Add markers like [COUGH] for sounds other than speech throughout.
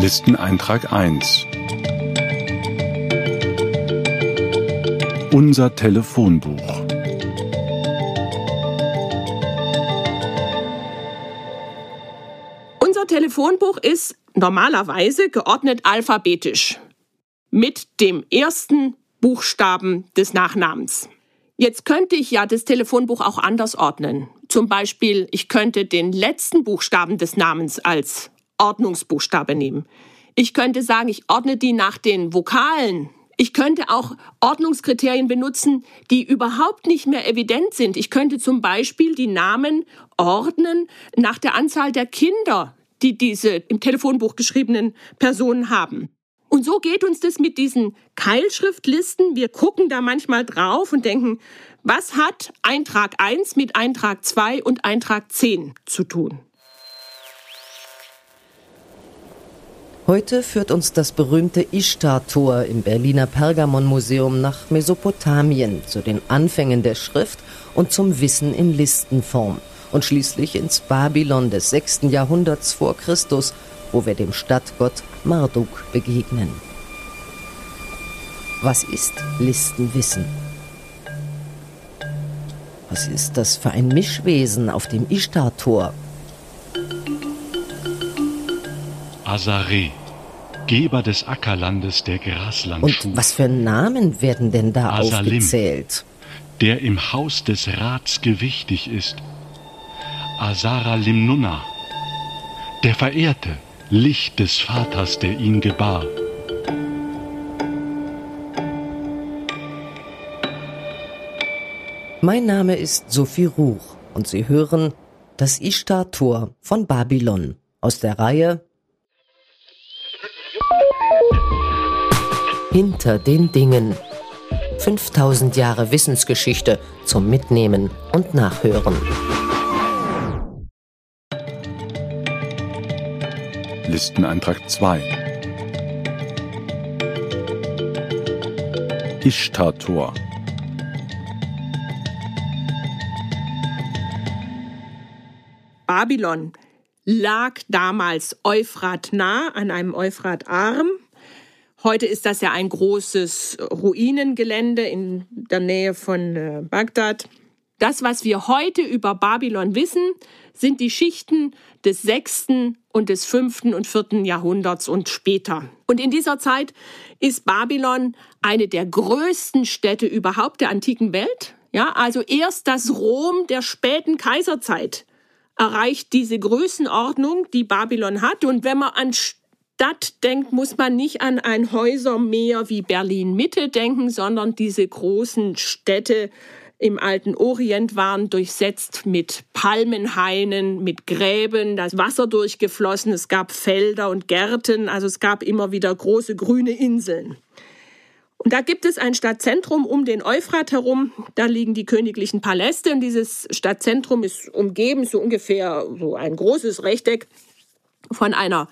Listeneintrag 1 Unser Telefonbuch Unser Telefonbuch ist normalerweise geordnet alphabetisch mit dem ersten Buchstaben des Nachnamens. Jetzt könnte ich ja das Telefonbuch auch anders ordnen. Zum Beispiel, ich könnte den letzten Buchstaben des Namens als Ordnungsbuchstabe nehmen. Ich könnte sagen, ich ordne die nach den Vokalen. Ich könnte auch Ordnungskriterien benutzen, die überhaupt nicht mehr evident sind. Ich könnte zum Beispiel die Namen ordnen nach der Anzahl der Kinder, die diese im Telefonbuch geschriebenen Personen haben. Und so geht uns das mit diesen Keilschriftlisten. Wir gucken da manchmal drauf und denken, was hat Eintrag 1 mit Eintrag 2 und Eintrag 10 zu tun? Heute führt uns das berühmte Ishtar-Tor im Berliner Pergamon-Museum nach Mesopotamien zu den Anfängen der Schrift und zum Wissen in Listenform und schließlich ins Babylon des 6. Jahrhunderts vor Christus, wo wir dem Stadtgott Marduk begegnen. Was ist Listenwissen? Was ist das für ein Mischwesen auf dem Ishtar-Tor? Azare, Geber des Ackerlandes der Graslandschuh. Und was für Namen werden denn da Asalim. aufgezählt? der im Haus des Rats gewichtig ist. Asara Limnunna, der Verehrte, Licht des Vaters, der ihn gebar. Mein Name ist Sophie Ruch und Sie hören das Ishtar-Tor von Babylon aus der Reihe Hinter den Dingen. 5000 Jahre Wissensgeschichte zum Mitnehmen und Nachhören. Listeneintrag 2 Ishtar-Tor Babylon lag damals Euphrat nah an einem Euphratarm. Heute ist das ja ein großes Ruinengelände in der Nähe von äh, Bagdad. Das, was wir heute über Babylon wissen, sind die Schichten des sechsten und des fünften und vierten Jahrhunderts und später. Und in dieser Zeit ist Babylon eine der größten Städte überhaupt der antiken Welt. Ja, also erst das Rom der späten Kaiserzeit erreicht diese Größenordnung, die Babylon hat. Und wenn man an Stadt denkt, muss man nicht an ein Häusermeer wie Berlin Mitte denken, sondern diese großen Städte im alten Orient waren durchsetzt mit Palmenhainen, mit Gräben, das Wasser durchgeflossen, es gab Felder und Gärten, also es gab immer wieder große grüne Inseln. Und da gibt es ein Stadtzentrum um den Euphrat herum. Da liegen die königlichen Paläste und dieses Stadtzentrum ist umgeben, so ungefähr so ein großes Rechteck von einer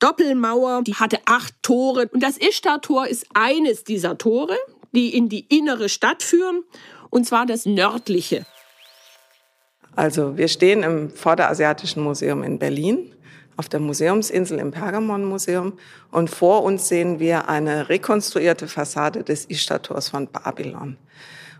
Doppelmauer. Die hatte acht Tore. Und das Ishtar-Tor ist eines dieser Tore, die in die innere Stadt führen, und zwar das nördliche. Also wir stehen im Vorderasiatischen Museum in Berlin auf der Museumsinsel im Pergamon-Museum und vor uns sehen wir eine rekonstruierte Fassade des Ishtar-Tors von Babylon.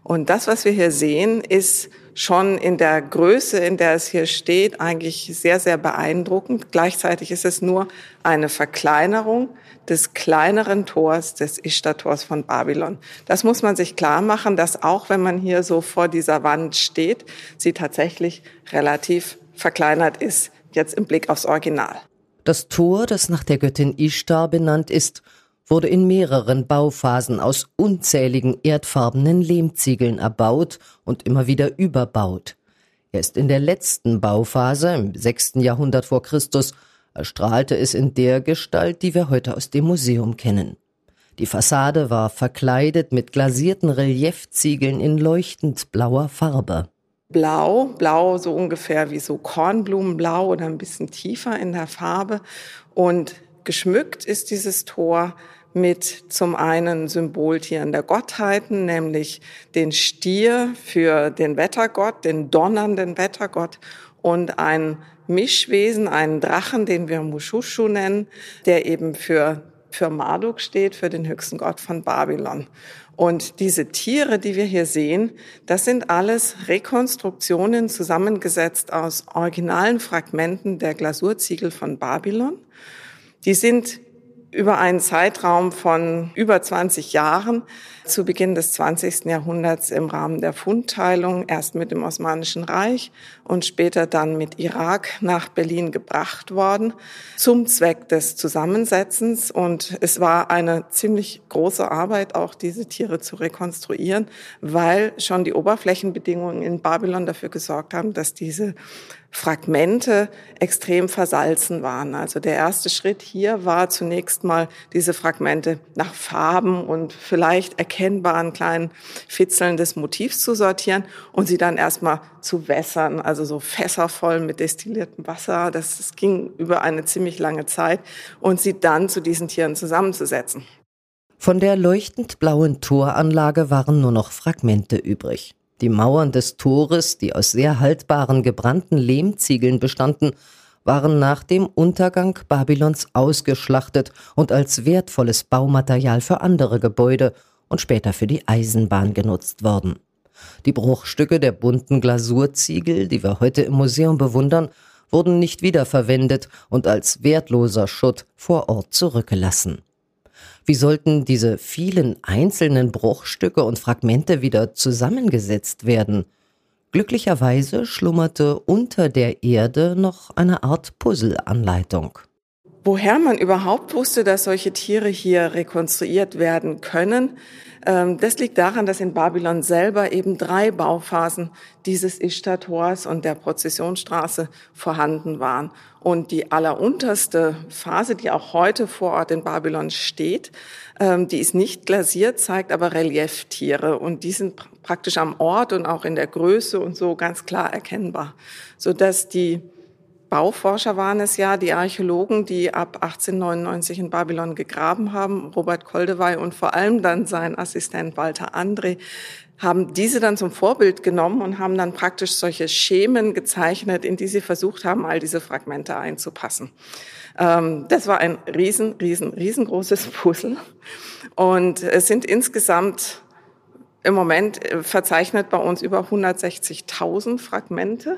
Und das, was wir hier sehen, ist schon in der Größe, in der es hier steht, eigentlich sehr, sehr beeindruckend. Gleichzeitig ist es nur eine Verkleinerung des kleineren Tors, des Ishtar-Tors von Babylon. Das muss man sich klar machen, dass auch wenn man hier so vor dieser Wand steht, sie tatsächlich relativ verkleinert ist, jetzt im Blick aufs Original. Das Tor, das nach der Göttin Ishtar benannt ist, wurde in mehreren Bauphasen aus unzähligen erdfarbenen Lehmziegeln erbaut und immer wieder überbaut. Erst in der letzten Bauphase, im sechsten Jahrhundert vor Christus, erstrahlte es in der Gestalt, die wir heute aus dem Museum kennen. Die Fassade war verkleidet mit glasierten Reliefziegeln in leuchtend blauer Farbe. Blau, blau so ungefähr wie so Kornblumenblau oder ein bisschen tiefer in der Farbe. Und geschmückt ist dieses Tor mit zum einen Symboltieren der Gottheiten, nämlich den Stier für den Wettergott, den donnernden Wettergott und ein Mischwesen, einen Drachen, den wir Mushushu nennen, der eben für, für Marduk steht, für den höchsten Gott von Babylon. Und diese Tiere, die wir hier sehen, das sind alles Rekonstruktionen zusammengesetzt aus originalen Fragmenten der Glasurziegel von Babylon. Die sind über einen Zeitraum von über 20 Jahren zu Beginn des 20. Jahrhunderts im Rahmen der Fundteilung, erst mit dem Osmanischen Reich und später dann mit Irak nach Berlin gebracht worden, zum Zweck des Zusammensetzens. Und es war eine ziemlich große Arbeit, auch diese Tiere zu rekonstruieren, weil schon die Oberflächenbedingungen in Babylon dafür gesorgt haben, dass diese Fragmente extrem versalzen waren. Also der erste Schritt hier war zunächst mal diese Fragmente nach Farben und vielleicht erkennbaren kleinen Fitzeln des Motivs zu sortieren und sie dann erstmal zu wässern, also so Fässer voll mit destilliertem Wasser. Das, das ging über eine ziemlich lange Zeit und sie dann zu diesen Tieren zusammenzusetzen. Von der leuchtend blauen Toranlage waren nur noch Fragmente übrig. Die Mauern des Tores, die aus sehr haltbaren gebrannten Lehmziegeln bestanden, waren nach dem Untergang Babylons ausgeschlachtet und als wertvolles Baumaterial für andere Gebäude und später für die Eisenbahn genutzt worden. Die Bruchstücke der bunten Glasurziegel, die wir heute im Museum bewundern, wurden nicht wiederverwendet und als wertloser Schutt vor Ort zurückgelassen. Wie sollten diese vielen einzelnen Bruchstücke und Fragmente wieder zusammengesetzt werden? Glücklicherweise schlummerte unter der Erde noch eine Art Puzzleanleitung. Woher man überhaupt wusste, dass solche Tiere hier rekonstruiert werden können, das liegt daran, dass in Babylon selber eben drei Bauphasen dieses Ishtar-Tors und der Prozessionsstraße vorhanden waren. Und die allerunterste Phase, die auch heute vor Ort in Babylon steht, ähm, die ist nicht glasiert, zeigt aber Relieftiere. Und die sind praktisch am Ort und auch in der Größe und so ganz klar erkennbar, sodass die Bauforscher waren es ja, die Archäologen, die ab 1899 in Babylon gegraben haben, Robert Koldewey und vor allem dann sein Assistent Walter André, haben diese dann zum Vorbild genommen und haben dann praktisch solche Schemen gezeichnet, in die sie versucht haben, all diese Fragmente einzupassen. Ähm, das war ein riesen, riesen, riesengroßes [LAUGHS] Puzzle. Und es sind insgesamt im Moment verzeichnet bei uns über 160.000 Fragmente.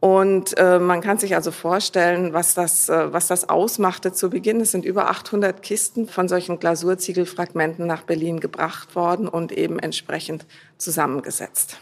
Und äh, man kann sich also vorstellen, was das, äh, was das ausmachte zu Beginn. Es sind über 800 Kisten von solchen Glasurziegelfragmenten nach Berlin gebracht worden und eben entsprechend zusammengesetzt.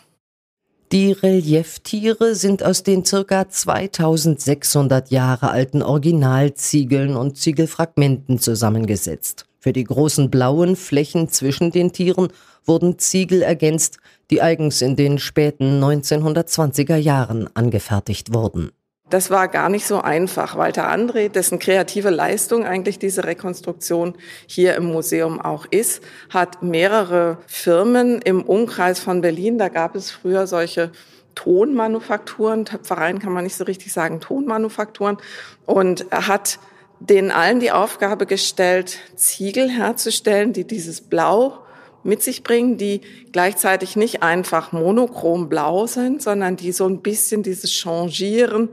Die Relieftiere sind aus den circa 2600 Jahre alten Originalziegeln und Ziegelfragmenten zusammengesetzt. Für die großen blauen Flächen zwischen den Tieren wurden Ziegel ergänzt, die eigens in den späten 1920er Jahren angefertigt wurden. Das war gar nicht so einfach. Walter André, dessen kreative Leistung eigentlich diese Rekonstruktion hier im Museum auch ist, hat mehrere Firmen im Umkreis von Berlin. Da gab es früher solche Tonmanufakturen, Töpfereien kann man nicht so richtig sagen, Tonmanufakturen. Und er hat denen allen die Aufgabe gestellt, Ziegel herzustellen, die dieses Blau mit sich bringen, die gleichzeitig nicht einfach monochrom blau sind, sondern die so ein bisschen dieses Changieren,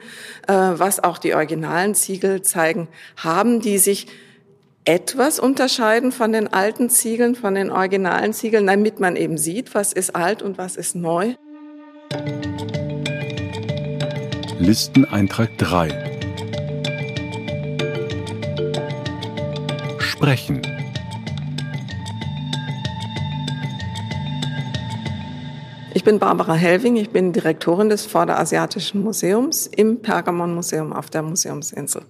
äh, was auch die originalen Ziegel zeigen, haben, die sich etwas unterscheiden von den alten Ziegeln, von den originalen Ziegeln, damit man eben sieht, was ist alt und was ist neu. Listeneintrag 3 Sprechen Ich bin Barbara Helving, ich bin Direktorin des Vorderasiatischen Museums im Pergamon Museum auf der Museumsinsel.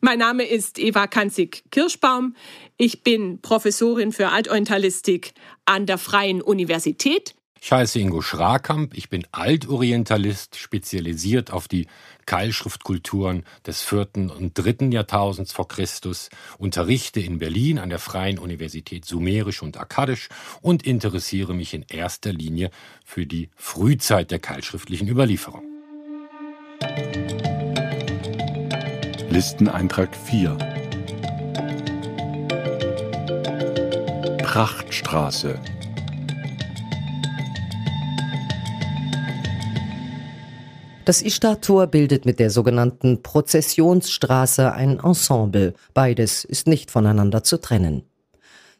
Mein Name ist Eva Kanzig-Kirschbaum. Ich bin Professorin für Altorientalistik an der Freien Universität ich heiße Ingo Schrakamp, ich bin Altorientalist, spezialisiert auf die Keilschriftkulturen des vierten und dritten Jahrtausends vor Christus, unterrichte in Berlin an der Freien Universität Sumerisch und Akkadisch und interessiere mich in erster Linie für die Frühzeit der keilschriftlichen Überlieferung. Listeneintrag 4 Prachtstraße Das Ishtar-Tor bildet mit der sogenannten Prozessionsstraße ein Ensemble. Beides ist nicht voneinander zu trennen.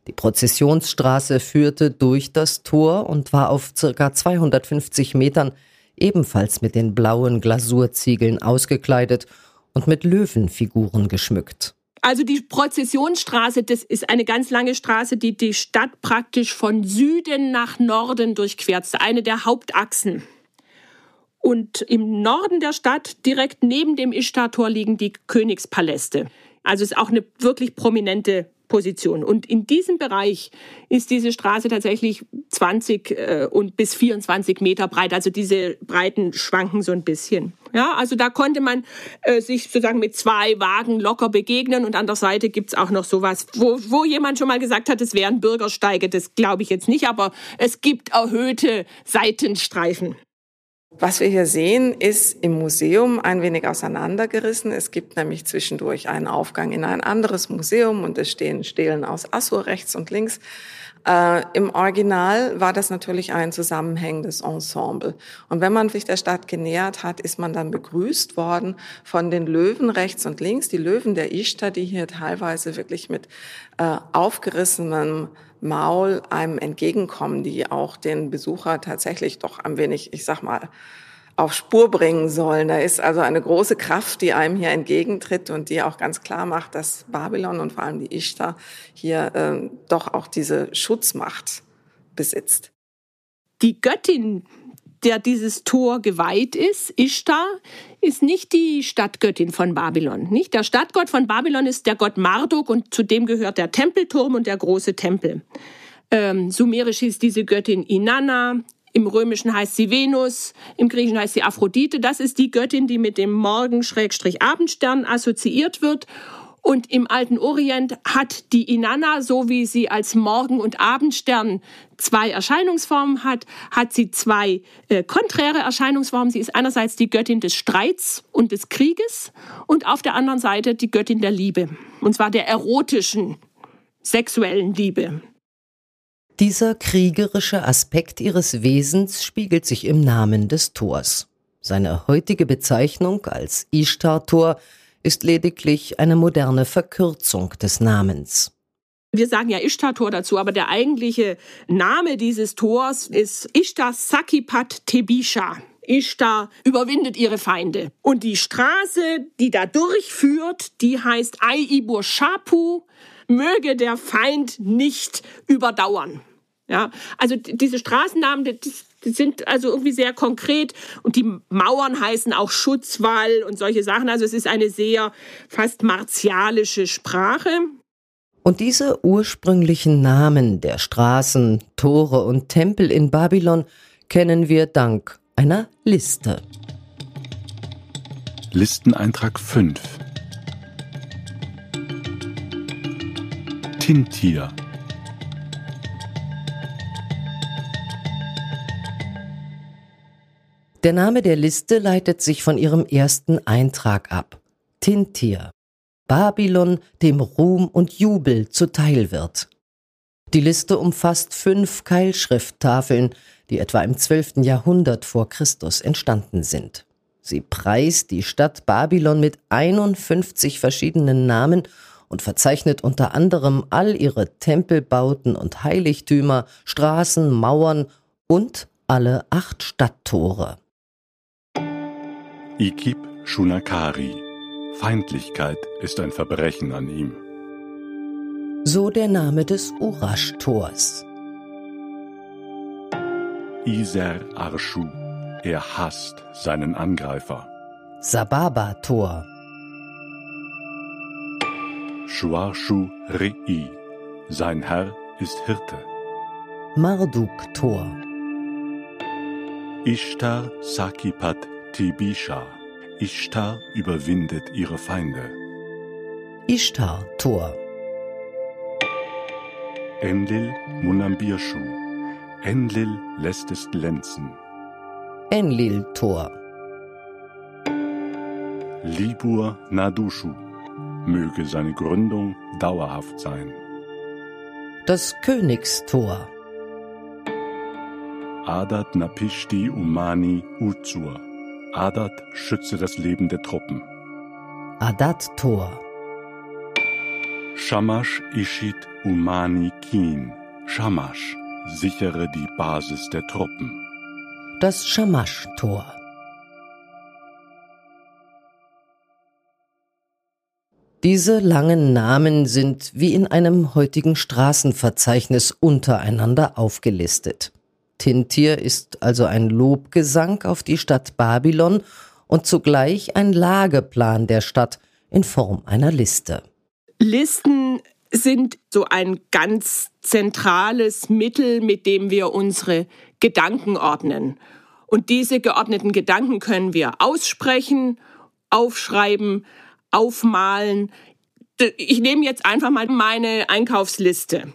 Die Prozessionsstraße führte durch das Tor und war auf circa 250 Metern ebenfalls mit den blauen Glasurziegeln ausgekleidet und mit Löwenfiguren geschmückt. Also die Prozessionsstraße, das ist eine ganz lange Straße, die die Stadt praktisch von Süden nach Norden durchquert. Eine der Hauptachsen. Und im Norden der Stadt, direkt neben dem Ishtar-Tor, liegen die Königspaläste. Also es ist auch eine wirklich prominente Position. Und in diesem Bereich ist diese Straße tatsächlich 20 äh, und bis 24 Meter breit. Also diese Breiten schwanken so ein bisschen. Ja, also da konnte man äh, sich sozusagen mit zwei Wagen locker begegnen. Und an der Seite gibt's auch noch sowas, wo, wo jemand schon mal gesagt hat, es wären Bürgersteige. Das glaube ich jetzt nicht, aber es gibt erhöhte Seitenstreifen. Was wir hier sehen, ist im Museum ein wenig auseinandergerissen. Es gibt nämlich zwischendurch einen Aufgang in ein anderes Museum und es stehen Stelen aus Assur rechts und links. Äh, Im Original war das natürlich ein zusammenhängendes Ensemble. Und wenn man sich der Stadt genähert hat, ist man dann begrüßt worden von den Löwen rechts und links, die Löwen der Ishtar, die hier teilweise wirklich mit äh, aufgerissenem Maul einem entgegenkommen, die auch den Besucher tatsächlich doch ein wenig, ich sag mal, auf Spur bringen sollen. Da ist also eine große Kraft, die einem hier entgegentritt und die auch ganz klar macht, dass Babylon und vor allem die Ishtar hier äh, doch auch diese Schutzmacht besitzt. Die Göttin, der dieses Tor geweiht ist, Ishtar, ist nicht die Stadtgöttin von Babylon. Nicht der Stadtgott von Babylon ist der Gott Marduk und zu dem gehört der Tempelturm und der große Tempel. Ähm, sumerisch hieß diese Göttin Inanna, im Römischen heißt sie Venus, im Griechischen heißt sie Aphrodite. Das ist die Göttin, die mit dem Morgen-Abendstern assoziiert wird. Und im alten Orient hat die Inanna, so wie sie als Morgen- und Abendstern zwei Erscheinungsformen hat, hat sie zwei äh, konträre Erscheinungsformen. Sie ist einerseits die Göttin des Streits und des Krieges und auf der anderen Seite die Göttin der Liebe. Und zwar der erotischen, sexuellen Liebe. Dieser kriegerische Aspekt ihres Wesens spiegelt sich im Namen des Tors. Seine heutige Bezeichnung als Ishtar-Tor ist lediglich eine moderne Verkürzung des Namens. Wir sagen ja Ishtar-Tor dazu, aber der eigentliche Name dieses Tors ist Ishtar Sakipat Tebisha. Ishtar überwindet ihre Feinde. Und die Straße, die da durchführt, die heißt Aibur Shapu, möge der Feind nicht überdauern. Ja, also diese Straßennamen, die, die sind also irgendwie sehr konkret und die Mauern heißen auch Schutzwall und solche Sachen. Also es ist eine sehr fast martialische Sprache. Und diese ursprünglichen Namen der Straßen, Tore und Tempel in Babylon kennen wir dank einer Liste. Listeneintrag 5 Tintier Der Name der Liste leitet sich von ihrem ersten Eintrag ab. Tintir. Babylon dem Ruhm und Jubel zuteil wird. Die Liste umfasst fünf Keilschrifttafeln, die etwa im 12. Jahrhundert vor Christus entstanden sind. Sie preist die Stadt Babylon mit 51 verschiedenen Namen und verzeichnet unter anderem all ihre Tempelbauten und Heiligtümer, Straßen, Mauern und alle acht Stadttore. Ikib Shunakari. Feindlichkeit ist ein Verbrechen an ihm. So der Name des Urasch-Tors. Iser Arshu. Er hasst seinen Angreifer. Sababa-Tor. Shuarshu Re'i. Sein Herr ist Hirte. Marduk-Tor. Ishtar Sakipat Tibisha. Ishtar überwindet ihre Feinde. Ishtar-Tor. Enlil Munambirshu. Enlil lässt es glänzen. Enlil-Tor. Libur Nadushu. Möge seine Gründung dauerhaft sein. Das Königstor. Adat Napishti Umani Uzur. Adat schütze das Leben der Truppen. Adat-Tor. Shamash Ishit Umani Kin. Shamash, sichere die Basis der Truppen. Das Shamash-Tor. Diese langen Namen sind wie in einem heutigen Straßenverzeichnis untereinander aufgelistet. Tintir ist also ein Lobgesang auf die Stadt Babylon und zugleich ein Lageplan der Stadt in Form einer Liste. Listen sind so ein ganz zentrales Mittel, mit dem wir unsere Gedanken ordnen. Und diese geordneten Gedanken können wir aussprechen, aufschreiben, aufmalen. Ich nehme jetzt einfach mal meine Einkaufsliste.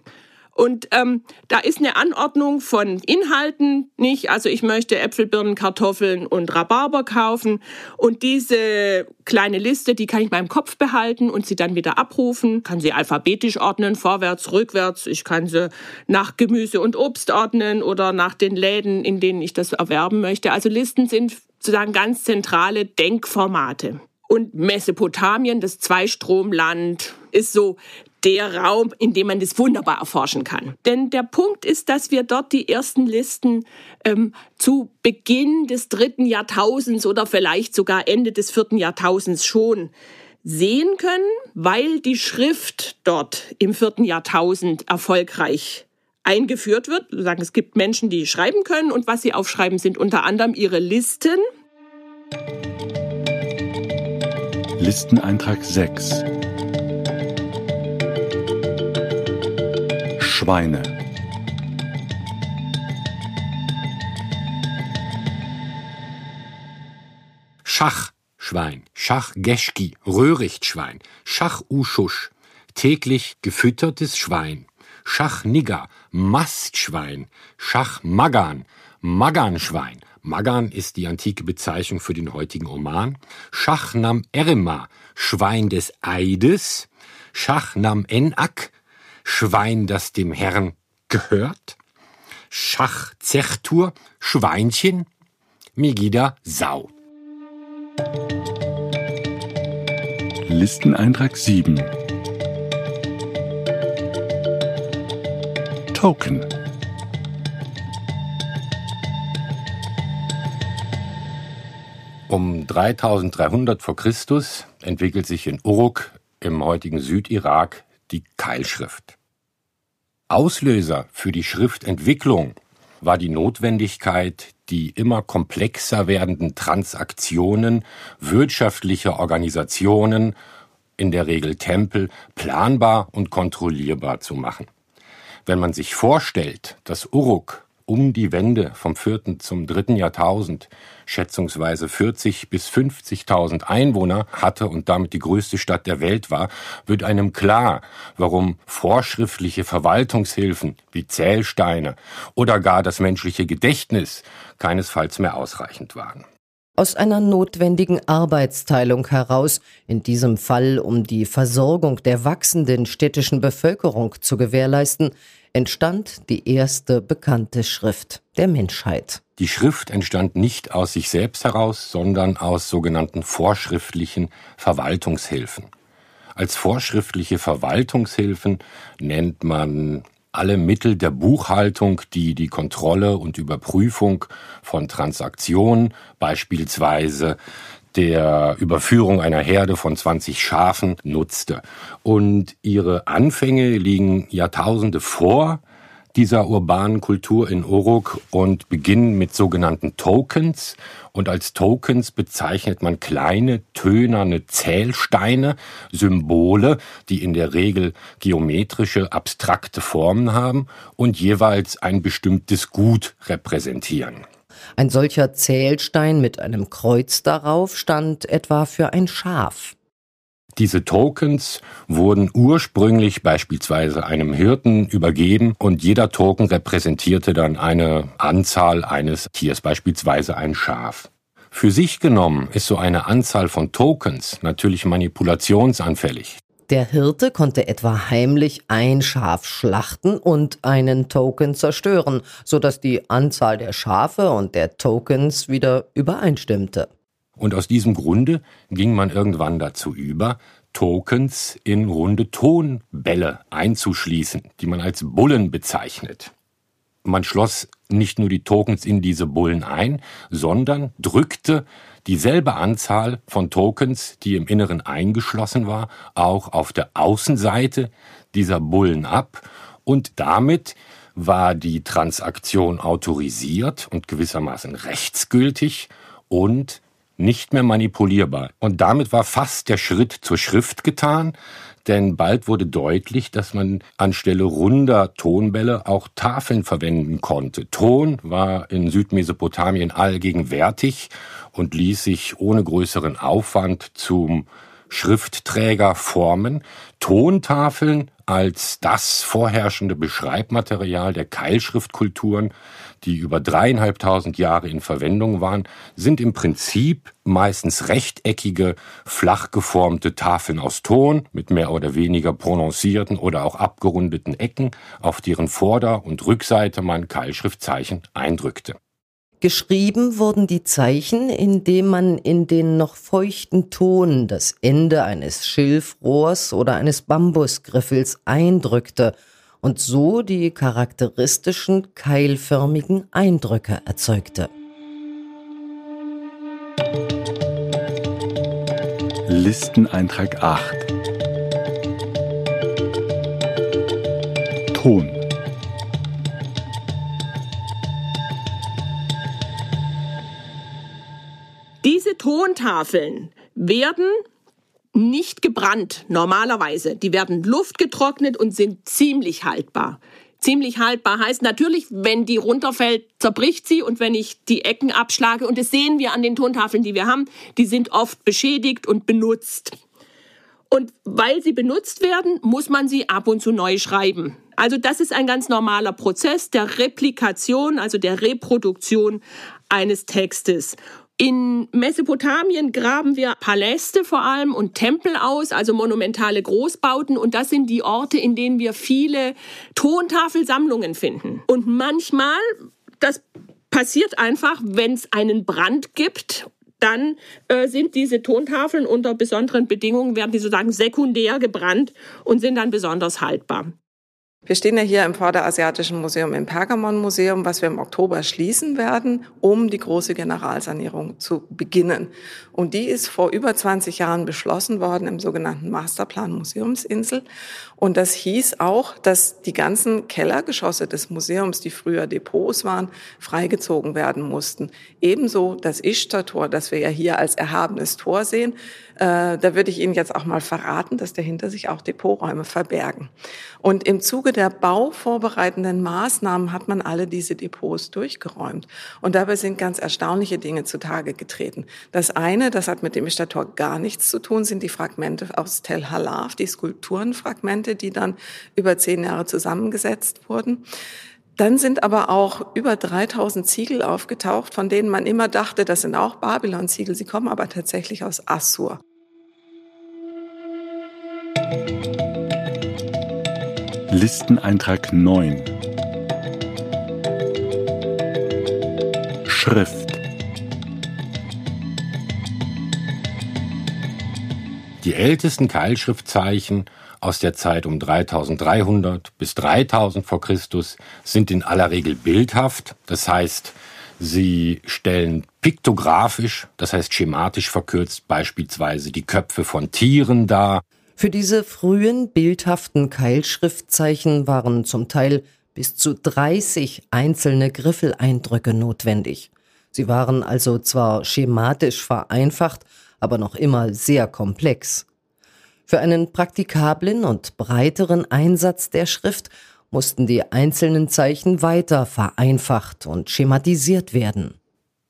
Und ähm, da ist eine Anordnung von Inhalten nicht. Also ich möchte Äpfel, Birnen, Kartoffeln und Rhabarber kaufen. Und diese kleine Liste, die kann ich in meinem Kopf behalten und sie dann wieder abrufen. Kann sie alphabetisch ordnen, vorwärts, rückwärts. Ich kann sie nach Gemüse und Obst ordnen oder nach den Läden, in denen ich das erwerben möchte. Also Listen sind sozusagen ganz zentrale Denkformate. Und Mesopotamien, das Zweistromland, ist so der Raum, in dem man das wunderbar erforschen kann. Denn der Punkt ist, dass wir dort die ersten Listen ähm, zu Beginn des dritten Jahrtausends oder vielleicht sogar Ende des vierten Jahrtausends schon sehen können, weil die Schrift dort im vierten Jahrtausend erfolgreich eingeführt wird. Sagen, es gibt Menschen, die schreiben können und was sie aufschreiben, sind unter anderem ihre Listen. Listeneintrag 6 Schweine. Schachschwein, Schachgeschki, Röhrichtschwein, Schachuschusch, täglich gefüttertes Schwein, Schachnigger, Mastschwein, Schachmagan, Maganschwein. Magan ist die antike Bezeichnung für den heutigen Oman. Schachnam Erma, Schwein des Eides. Schachnam Enak, Schwein, das dem Herrn gehört, Schachzechtur, Schweinchen, Megida, Sau. Listeneintrag 7 Token. Um 3300 vor Christus entwickelt sich in Uruk im heutigen Südirak die Keilschrift. Auslöser für die Schriftentwicklung war die Notwendigkeit, die immer komplexer werdenden Transaktionen wirtschaftlicher Organisationen, in der Regel Tempel, planbar und kontrollierbar zu machen. Wenn man sich vorstellt, dass Uruk um die Wende vom vierten zum dritten Jahrtausend schätzungsweise 40 bis 50.000 Einwohner hatte und damit die größte Stadt der Welt war, wird einem klar, warum vorschriftliche Verwaltungshilfen wie Zählsteine oder gar das menschliche Gedächtnis keinesfalls mehr ausreichend waren. Aus einer notwendigen Arbeitsteilung heraus, in diesem Fall um die Versorgung der wachsenden städtischen Bevölkerung zu gewährleisten, entstand die erste bekannte Schrift der Menschheit. Die Schrift entstand nicht aus sich selbst heraus, sondern aus sogenannten vorschriftlichen Verwaltungshilfen. Als vorschriftliche Verwaltungshilfen nennt man alle Mittel der Buchhaltung, die die Kontrolle und Überprüfung von Transaktionen, beispielsweise der Überführung einer Herde von 20 Schafen nutzte. Und ihre Anfänge liegen Jahrtausende vor dieser urbanen Kultur in Uruk und beginnen mit sogenannten Tokens. Und als Tokens bezeichnet man kleine, tönerne Zählsteine, Symbole, die in der Regel geometrische, abstrakte Formen haben und jeweils ein bestimmtes Gut repräsentieren. Ein solcher Zählstein mit einem Kreuz darauf stand etwa für ein Schaf. Diese Tokens wurden ursprünglich beispielsweise einem Hirten übergeben und jeder Token repräsentierte dann eine Anzahl eines Tiers, beispielsweise ein Schaf. Für sich genommen ist so eine Anzahl von Tokens natürlich manipulationsanfällig. Der Hirte konnte etwa heimlich ein Schaf schlachten und einen Token zerstören, so dass die Anzahl der Schafe und der Tokens wieder übereinstimmte. Und aus diesem Grunde ging man irgendwann dazu über, Tokens in runde Tonbälle einzuschließen, die man als Bullen bezeichnet. Man schloss nicht nur die Tokens in diese Bullen ein, sondern drückte dieselbe Anzahl von Tokens, die im Inneren eingeschlossen war, auch auf der Außenseite dieser Bullen ab und damit war die Transaktion autorisiert und gewissermaßen rechtsgültig und nicht mehr manipulierbar. Und damit war fast der Schritt zur Schrift getan, denn bald wurde deutlich, dass man anstelle runder Tonbälle auch Tafeln verwenden konnte. Ton war in Südmesopotamien allgegenwärtig und ließ sich ohne größeren Aufwand zum Schriftträger formen. Tontafeln als das vorherrschende Beschreibmaterial der Keilschriftkulturen, die über dreieinhalbtausend Jahre in Verwendung waren, sind im Prinzip meistens rechteckige, flach geformte Tafeln aus Ton mit mehr oder weniger prononcierten oder auch abgerundeten Ecken, auf deren Vorder- und Rückseite man Keilschriftzeichen eindrückte. Geschrieben wurden die Zeichen, indem man in den noch feuchten Ton das Ende eines Schilfrohrs oder eines Bambusgriffels eindrückte und so die charakteristischen keilförmigen Eindrücke erzeugte. Listeneintrag 8 Ton Diese Tontafeln werden nicht gebrannt, normalerweise. Die werden luftgetrocknet und sind ziemlich haltbar. Ziemlich haltbar heißt natürlich, wenn die runterfällt, zerbricht sie und wenn ich die Ecken abschlage, und das sehen wir an den Tontafeln, die wir haben, die sind oft beschädigt und benutzt. Und weil sie benutzt werden, muss man sie ab und zu neu schreiben. Also das ist ein ganz normaler Prozess der Replikation, also der Reproduktion eines Textes. In Mesopotamien graben wir Paläste vor allem und Tempel aus, also monumentale Großbauten. Und das sind die Orte, in denen wir viele Tontafelsammlungen finden. Und manchmal, das passiert einfach, wenn es einen Brand gibt dann äh, sind diese Tontafeln unter besonderen Bedingungen, werden die sozusagen sekundär gebrannt und sind dann besonders haltbar. Wir stehen ja hier im Vorderasiatischen Museum im Pergamon Museum, was wir im Oktober schließen werden, um die große Generalsanierung zu beginnen. Und die ist vor über 20 Jahren beschlossen worden im sogenannten Masterplan Museumsinsel. Und das hieß auch, dass die ganzen Kellergeschosse des Museums, die früher Depots waren, freigezogen werden mussten. Ebenso das Ishtar-Tor, das wir ja hier als erhabenes Tor sehen. Äh, da würde ich Ihnen jetzt auch mal verraten, dass dahinter sich auch Depoträume verbergen. Und im Zuge der bauvorbereitenden Maßnahmen hat man alle diese Depots durchgeräumt. Und dabei sind ganz erstaunliche Dinge zutage getreten. Das eine, das hat mit dem Ishtar-Tor gar nichts zu tun, sind die Fragmente aus Tel Halaf, die Skulpturenfragmente, die dann über zehn Jahre zusammengesetzt wurden. Dann sind aber auch über 3000 Ziegel aufgetaucht, von denen man immer dachte, das sind auch Babylon-Ziegel. Sie kommen aber tatsächlich aus Assur. Listeneintrag 9 Schrift. Die ältesten Keilschriftzeichen aus der Zeit um 3300 bis 3000 vor Christus sind in aller Regel bildhaft, das heißt, sie stellen piktografisch, das heißt schematisch verkürzt beispielsweise die Köpfe von Tieren dar für diese frühen bildhaften Keilschriftzeichen waren zum Teil bis zu 30 einzelne Griffeleindrücke notwendig. Sie waren also zwar schematisch vereinfacht, aber noch immer sehr komplex. Für einen praktikablen und breiteren Einsatz der Schrift mussten die einzelnen Zeichen weiter vereinfacht und schematisiert werden.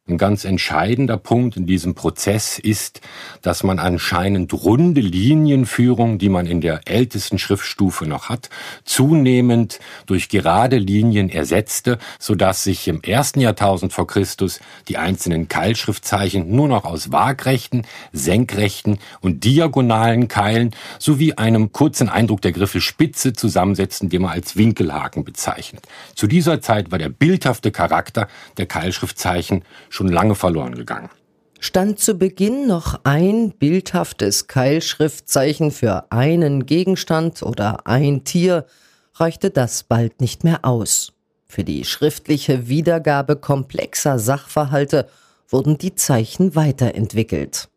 Ein ganz entscheidender Punkt in diesem Prozess ist, dass man anscheinend runde Linienführung, die man in der ältesten Schriftstufe noch hat, zunehmend durch gerade Linien ersetzte, sodass sich im ersten Jahrtausend vor Christus die einzelnen Keilschriftzeichen nur noch aus waagrechten, senkrechten und diagonalen Keilen sowie einem kurzen Eindruck der Griffelspitze zusammensetzten, den man als Winkelhaken bezeichnet. Zu dieser Zeit war der bildhafte Charakter der Keilschriftzeichen schon lange verloren gegangen. Stand zu Beginn noch ein bildhaftes Keilschriftzeichen für einen Gegenstand oder ein Tier, reichte das bald nicht mehr aus. Für die schriftliche Wiedergabe komplexer Sachverhalte wurden die Zeichen weiterentwickelt.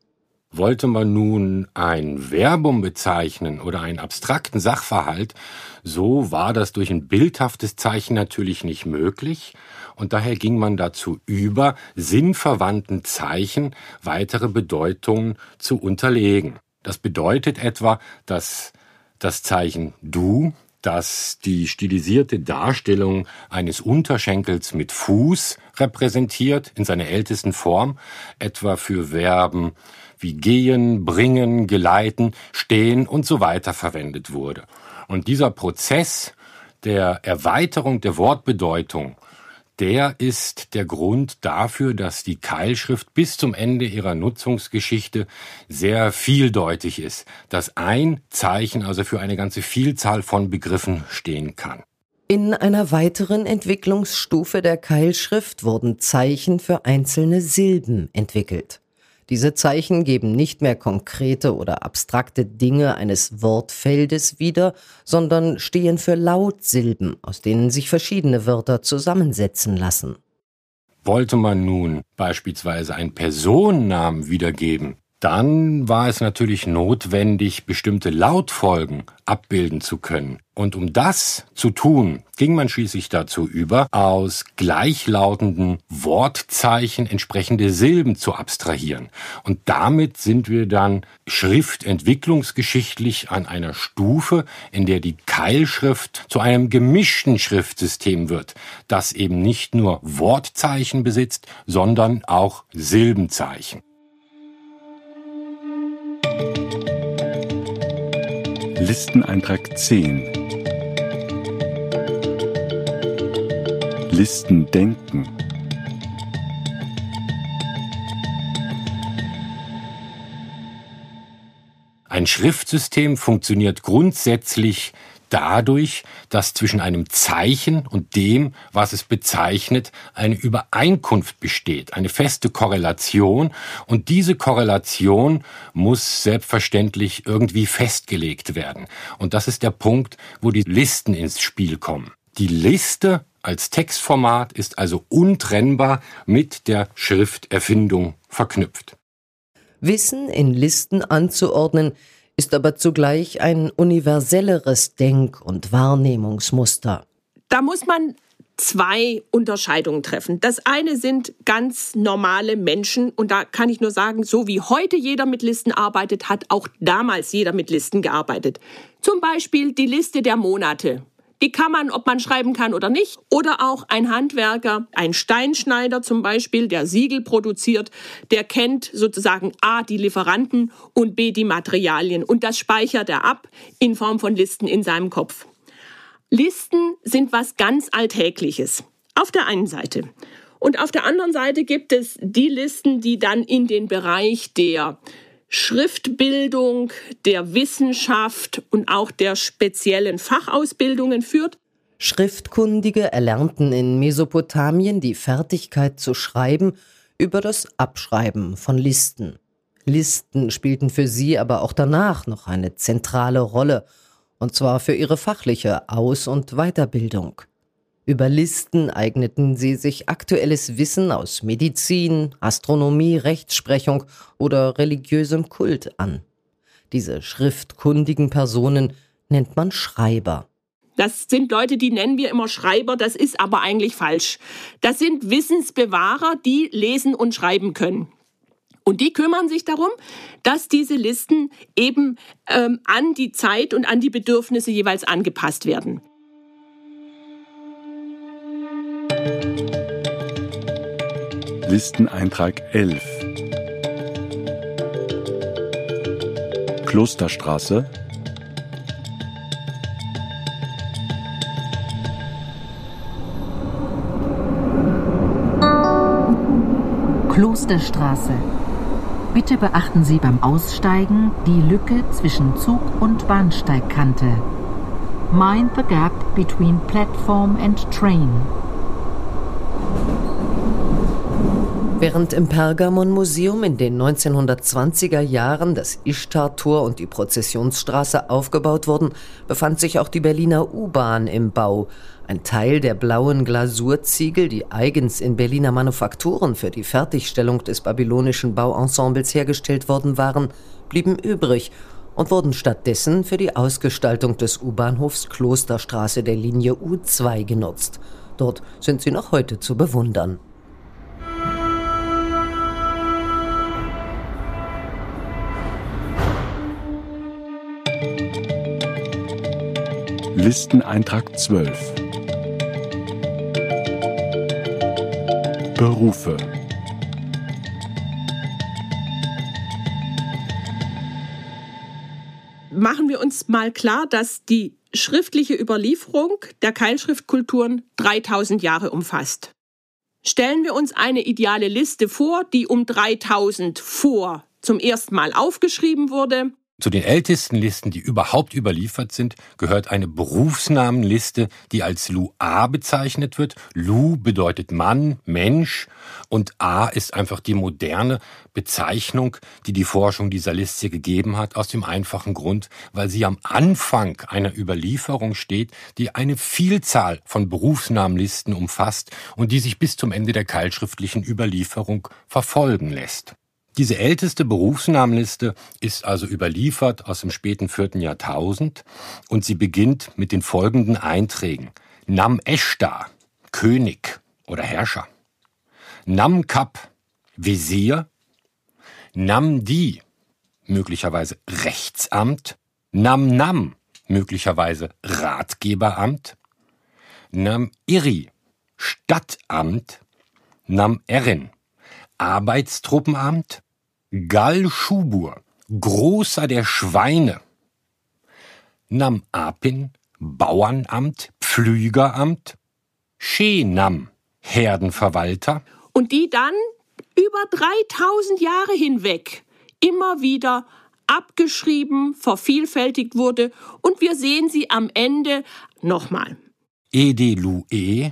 Wollte man nun ein Verbum bezeichnen oder einen abstrakten Sachverhalt, so war das durch ein bildhaftes Zeichen natürlich nicht möglich, und daher ging man dazu über, sinnverwandten Zeichen weitere Bedeutungen zu unterlegen. Das bedeutet etwa, dass das Zeichen du das die stilisierte Darstellung eines Unterschenkels mit Fuß repräsentiert in seiner ältesten Form, etwa für Verben wie gehen, bringen, geleiten, stehen und so weiter verwendet wurde. Und dieser Prozess der Erweiterung der Wortbedeutung der ist der Grund dafür, dass die Keilschrift bis zum Ende ihrer Nutzungsgeschichte sehr vieldeutig ist, dass ein Zeichen also für eine ganze Vielzahl von Begriffen stehen kann. In einer weiteren Entwicklungsstufe der Keilschrift wurden Zeichen für einzelne Silben entwickelt. Diese Zeichen geben nicht mehr konkrete oder abstrakte Dinge eines Wortfeldes wieder, sondern stehen für Lautsilben, aus denen sich verschiedene Wörter zusammensetzen lassen. Wollte man nun beispielsweise einen Personennamen wiedergeben, dann war es natürlich notwendig, bestimmte Lautfolgen abbilden zu können. Und um das zu tun, ging man schließlich dazu über, aus gleichlautenden Wortzeichen entsprechende Silben zu abstrahieren. Und damit sind wir dann schriftentwicklungsgeschichtlich an einer Stufe, in der die Keilschrift zu einem gemischten Schriftsystem wird, das eben nicht nur Wortzeichen besitzt, sondern auch Silbenzeichen. Listeneintrag 10 Listen denken. Ein Schriftsystem funktioniert grundsätzlich dadurch, dass zwischen einem Zeichen und dem, was es bezeichnet, eine Übereinkunft besteht, eine feste Korrelation. Und diese Korrelation muss selbstverständlich irgendwie festgelegt werden. Und das ist der Punkt, wo die Listen ins Spiel kommen. Die Liste als Textformat ist also untrennbar mit der Schrifterfindung verknüpft. Wissen in Listen anzuordnen ist aber zugleich ein universelleres Denk- und Wahrnehmungsmuster. Da muss man zwei Unterscheidungen treffen. Das eine sind ganz normale Menschen und da kann ich nur sagen, so wie heute jeder mit Listen arbeitet, hat auch damals jeder mit Listen gearbeitet. Zum Beispiel die Liste der Monate. Die kann man, ob man schreiben kann oder nicht. Oder auch ein Handwerker, ein Steinschneider zum Beispiel, der Siegel produziert, der kennt sozusagen A, die Lieferanten und B, die Materialien. Und das speichert er ab in Form von Listen in seinem Kopf. Listen sind was ganz Alltägliches. Auf der einen Seite. Und auf der anderen Seite gibt es die Listen, die dann in den Bereich der Schriftbildung, der Wissenschaft und auch der speziellen Fachausbildungen führt. Schriftkundige erlernten in Mesopotamien die Fertigkeit zu schreiben über das Abschreiben von Listen. Listen spielten für sie aber auch danach noch eine zentrale Rolle, und zwar für ihre fachliche Aus- und Weiterbildung. Über Listen eigneten sie sich aktuelles Wissen aus Medizin, Astronomie, Rechtsprechung oder religiösem Kult an. Diese schriftkundigen Personen nennt man Schreiber. Das sind Leute, die nennen wir immer Schreiber, das ist aber eigentlich falsch. Das sind Wissensbewahrer, die lesen und schreiben können. Und die kümmern sich darum, dass diese Listen eben ähm, an die Zeit und an die Bedürfnisse jeweils angepasst werden. Listeneintrag 11 Klosterstraße Klosterstraße. Bitte beachten Sie beim Aussteigen die Lücke zwischen Zug- und Bahnsteigkante. Mind the gap between platform and train. Während im Pergamon-Museum in den 1920er Jahren das Ishtar-Tor und die Prozessionsstraße aufgebaut wurden, befand sich auch die Berliner U-Bahn im Bau. Ein Teil der blauen Glasurziegel, die eigens in Berliner Manufakturen für die Fertigstellung des babylonischen Bauensembles hergestellt worden waren, blieben übrig und wurden stattdessen für die Ausgestaltung des U-Bahnhofs Klosterstraße der Linie U2 genutzt. Dort sind sie noch heute zu bewundern. Listeneintrag 12 Berufe. Machen wir uns mal klar, dass die schriftliche Überlieferung der Keilschriftkulturen 3000 Jahre umfasst. Stellen wir uns eine ideale Liste vor, die um 3000 vor zum ersten Mal aufgeschrieben wurde zu den ältesten Listen, die überhaupt überliefert sind, gehört eine Berufsnamenliste, die als Lu A bezeichnet wird. Lu bedeutet Mann, Mensch und A ist einfach die moderne Bezeichnung, die die Forschung dieser Liste gegeben hat, aus dem einfachen Grund, weil sie am Anfang einer Überlieferung steht, die eine Vielzahl von Berufsnamenlisten umfasst und die sich bis zum Ende der keilschriftlichen Überlieferung verfolgen lässt. Diese älteste Berufsnamenliste ist also überliefert aus dem späten vierten Jahrtausend und sie beginnt mit den folgenden Einträgen. Nam Eshta, König oder Herrscher. Nam Kap, Visier. Nam Di, möglicherweise Rechtsamt. Nam Nam, möglicherweise Ratgeberamt. Nam Iri, Stadtamt. Nam Erin, Arbeitstruppenamt. Gal Schubur, Großer der Schweine. Nam Apin, Bauernamt, Pflügeramt. Schenam, Herdenverwalter. Und die dann über 3000 Jahre hinweg immer wieder abgeschrieben, vervielfältigt wurde und wir sehen sie am Ende nochmal. Edelu E,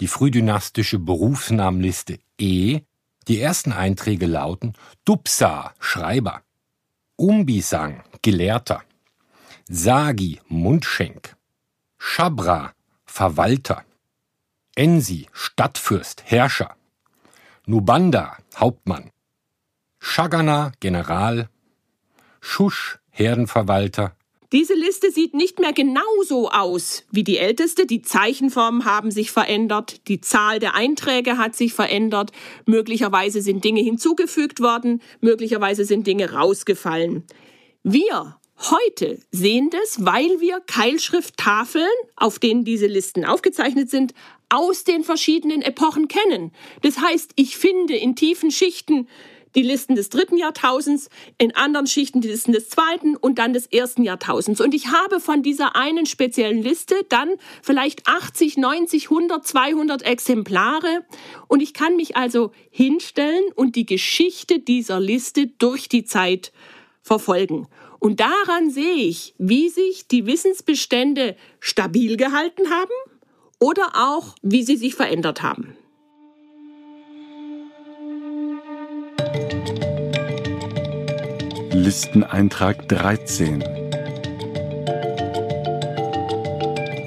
die frühdynastische Berufsnamenliste E, die ersten Einträge lauten Dupsa, Schreiber, Umbisang, Gelehrter, Sagi, Mundschenk, Schabra, Verwalter, Ensi, Stadtfürst, Herrscher, Nubanda, Hauptmann, Shagana, General, Schusch, Herdenverwalter, diese Liste sieht nicht mehr genauso aus wie die älteste. Die Zeichenformen haben sich verändert, die Zahl der Einträge hat sich verändert, möglicherweise sind Dinge hinzugefügt worden, möglicherweise sind Dinge rausgefallen. Wir heute sehen das, weil wir Keilschrifttafeln, auf denen diese Listen aufgezeichnet sind, aus den verschiedenen Epochen kennen. Das heißt, ich finde in tiefen Schichten die Listen des dritten Jahrtausends, in anderen Schichten die Listen des zweiten und dann des ersten Jahrtausends. Und ich habe von dieser einen speziellen Liste dann vielleicht 80, 90, 100, 200 Exemplare. Und ich kann mich also hinstellen und die Geschichte dieser Liste durch die Zeit verfolgen. Und daran sehe ich, wie sich die Wissensbestände stabil gehalten haben oder auch, wie sie sich verändert haben. Listeneintrag 13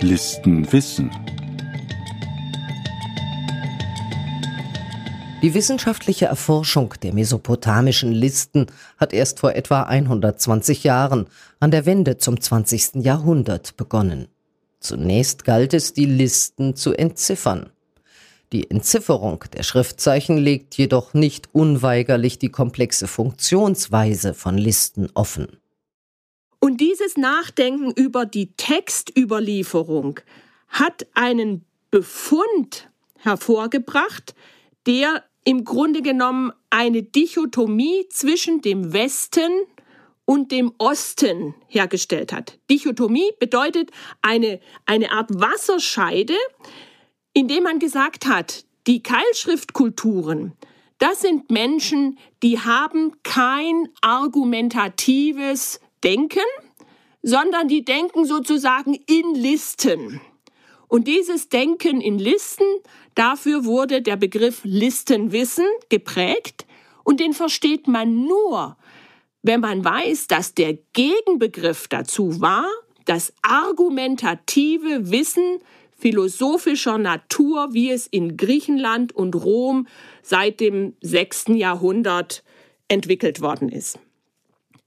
Listenwissen Die wissenschaftliche Erforschung der mesopotamischen Listen hat erst vor etwa 120 Jahren an der Wende zum 20. Jahrhundert begonnen. Zunächst galt es, die Listen zu entziffern. Die Entzifferung der Schriftzeichen legt jedoch nicht unweigerlich die komplexe Funktionsweise von Listen offen. Und dieses Nachdenken über die Textüberlieferung hat einen Befund hervorgebracht, der im Grunde genommen eine Dichotomie zwischen dem Westen und dem Osten hergestellt hat. Dichotomie bedeutet eine, eine Art Wasserscheide, indem man gesagt hat, die Keilschriftkulturen, das sind Menschen, die haben kein argumentatives Denken, sondern die denken sozusagen in Listen. Und dieses Denken in Listen, dafür wurde der Begriff Listenwissen geprägt und den versteht man nur, wenn man weiß, dass der Gegenbegriff dazu war, das argumentative Wissen philosophischer Natur, wie es in Griechenland und Rom seit dem 6. Jahrhundert entwickelt worden ist.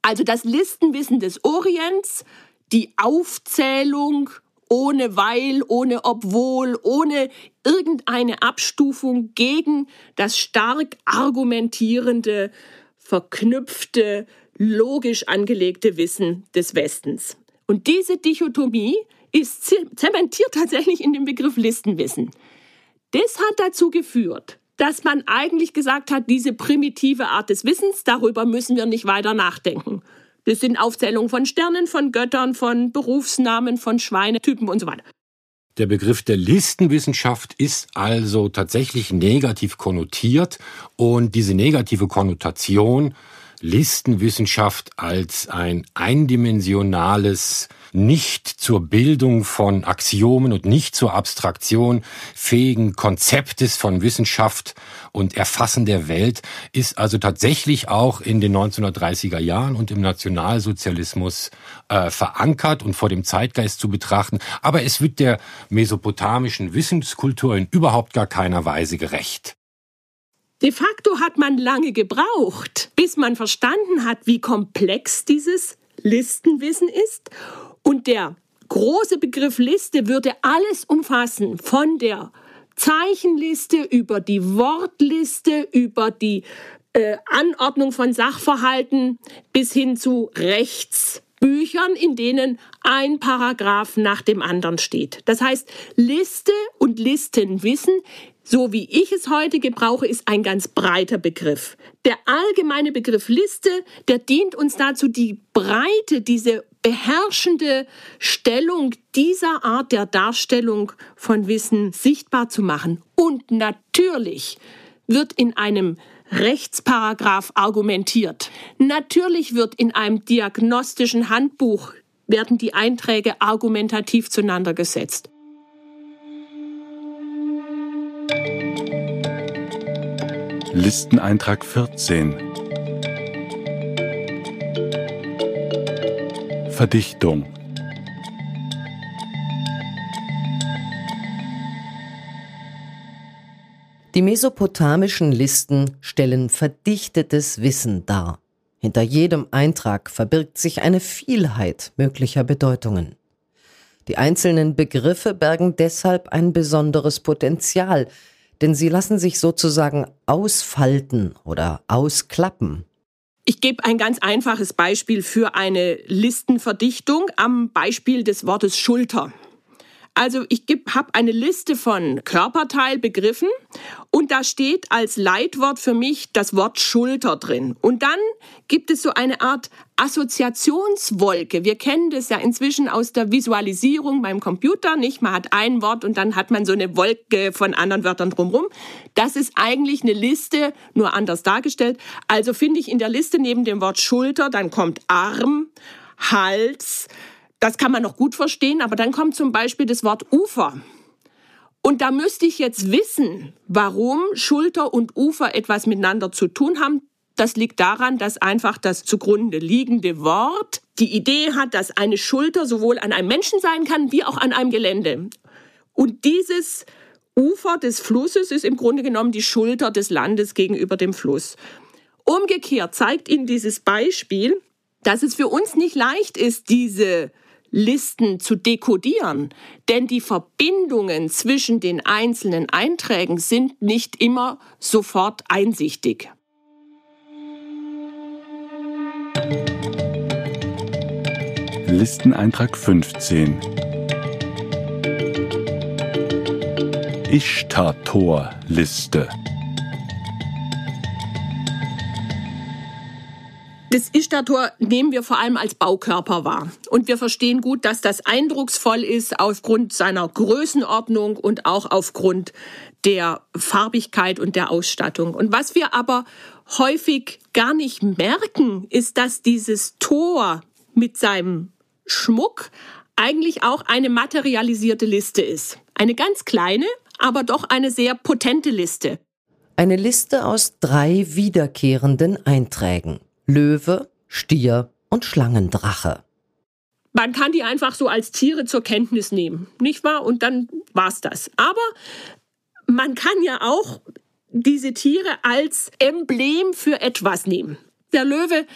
Also das Listenwissen des Orients, die Aufzählung ohne weil, ohne obwohl, ohne irgendeine Abstufung gegen das stark argumentierende, verknüpfte, logisch angelegte Wissen des Westens. Und diese Dichotomie ist zementiert tatsächlich in dem Begriff Listenwissen. Das hat dazu geführt, dass man eigentlich gesagt hat, diese primitive Art des Wissens, darüber müssen wir nicht weiter nachdenken. Das sind Aufzählungen von Sternen, von Göttern, von Berufsnamen, von Schweinetypen und so weiter. Der Begriff der Listenwissenschaft ist also tatsächlich negativ konnotiert und diese negative Konnotation Listenwissenschaft als ein eindimensionales, nicht zur Bildung von Axiomen und nicht zur Abstraktion fähigen Konzeptes von Wissenschaft und Erfassen der Welt ist also tatsächlich auch in den 1930er Jahren und im Nationalsozialismus äh, verankert und vor dem Zeitgeist zu betrachten. Aber es wird der mesopotamischen Wissenskultur in überhaupt gar keiner Weise gerecht. De facto hat man lange gebraucht, bis man verstanden hat, wie komplex dieses Listenwissen ist. Und der große Begriff Liste würde alles umfassen, von der Zeichenliste über die Wortliste, über die äh, Anordnung von Sachverhalten bis hin zu Rechtsbüchern, in denen ein Paragraph nach dem anderen steht. Das heißt, Liste und Listenwissen so wie ich es heute gebrauche, ist ein ganz breiter Begriff. Der allgemeine Begriff Liste, der dient uns dazu, die Breite, diese beherrschende Stellung dieser Art der Darstellung von Wissen sichtbar zu machen. Und natürlich wird in einem Rechtsparagraph argumentiert. Natürlich wird in einem diagnostischen Handbuch werden die Einträge argumentativ zueinander gesetzt. Listeneintrag 14 Verdichtung Die mesopotamischen Listen stellen verdichtetes Wissen dar. Hinter jedem Eintrag verbirgt sich eine Vielheit möglicher Bedeutungen. Die einzelnen Begriffe bergen deshalb ein besonderes Potenzial, denn sie lassen sich sozusagen ausfalten oder ausklappen. Ich gebe ein ganz einfaches Beispiel für eine Listenverdichtung am Beispiel des Wortes Schulter. Also ich habe eine Liste von Körperteilbegriffen und da steht als Leitwort für mich das Wort Schulter drin. Und dann gibt es so eine Art Assoziationswolke. Wir kennen das ja inzwischen aus der Visualisierung beim Computer, nicht? Man hat ein Wort und dann hat man so eine Wolke von anderen Wörtern drumherum. Das ist eigentlich eine Liste, nur anders dargestellt. Also finde ich in der Liste neben dem Wort Schulter, dann kommt Arm, Hals, das kann man noch gut verstehen, aber dann kommt zum Beispiel das Wort Ufer. Und da müsste ich jetzt wissen, warum Schulter und Ufer etwas miteinander zu tun haben. Das liegt daran, dass einfach das zugrunde liegende Wort die Idee hat, dass eine Schulter sowohl an einem Menschen sein kann wie auch an einem Gelände. Und dieses Ufer des Flusses ist im Grunde genommen die Schulter des Landes gegenüber dem Fluss. Umgekehrt zeigt Ihnen dieses Beispiel, dass es für uns nicht leicht ist, diese Listen zu dekodieren, denn die Verbindungen zwischen den einzelnen Einträgen sind nicht immer sofort einsichtig. Listeneintrag 15 Ishtar-Tor-Liste Das Ishtar-Tor nehmen wir vor allem als Baukörper wahr. Und wir verstehen gut, dass das eindrucksvoll ist aufgrund seiner Größenordnung und auch aufgrund der Farbigkeit und der Ausstattung. Und was wir aber häufig gar nicht merken, ist, dass dieses Tor mit seinem Schmuck eigentlich auch eine materialisierte Liste ist. Eine ganz kleine, aber doch eine sehr potente Liste. Eine Liste aus drei wiederkehrenden Einträgen. Löwe, Stier und Schlangendrache. Man kann die einfach so als Tiere zur Kenntnis nehmen, nicht wahr? Und dann war's das. Aber man kann ja auch diese Tiere als Emblem für etwas nehmen. Der Löwe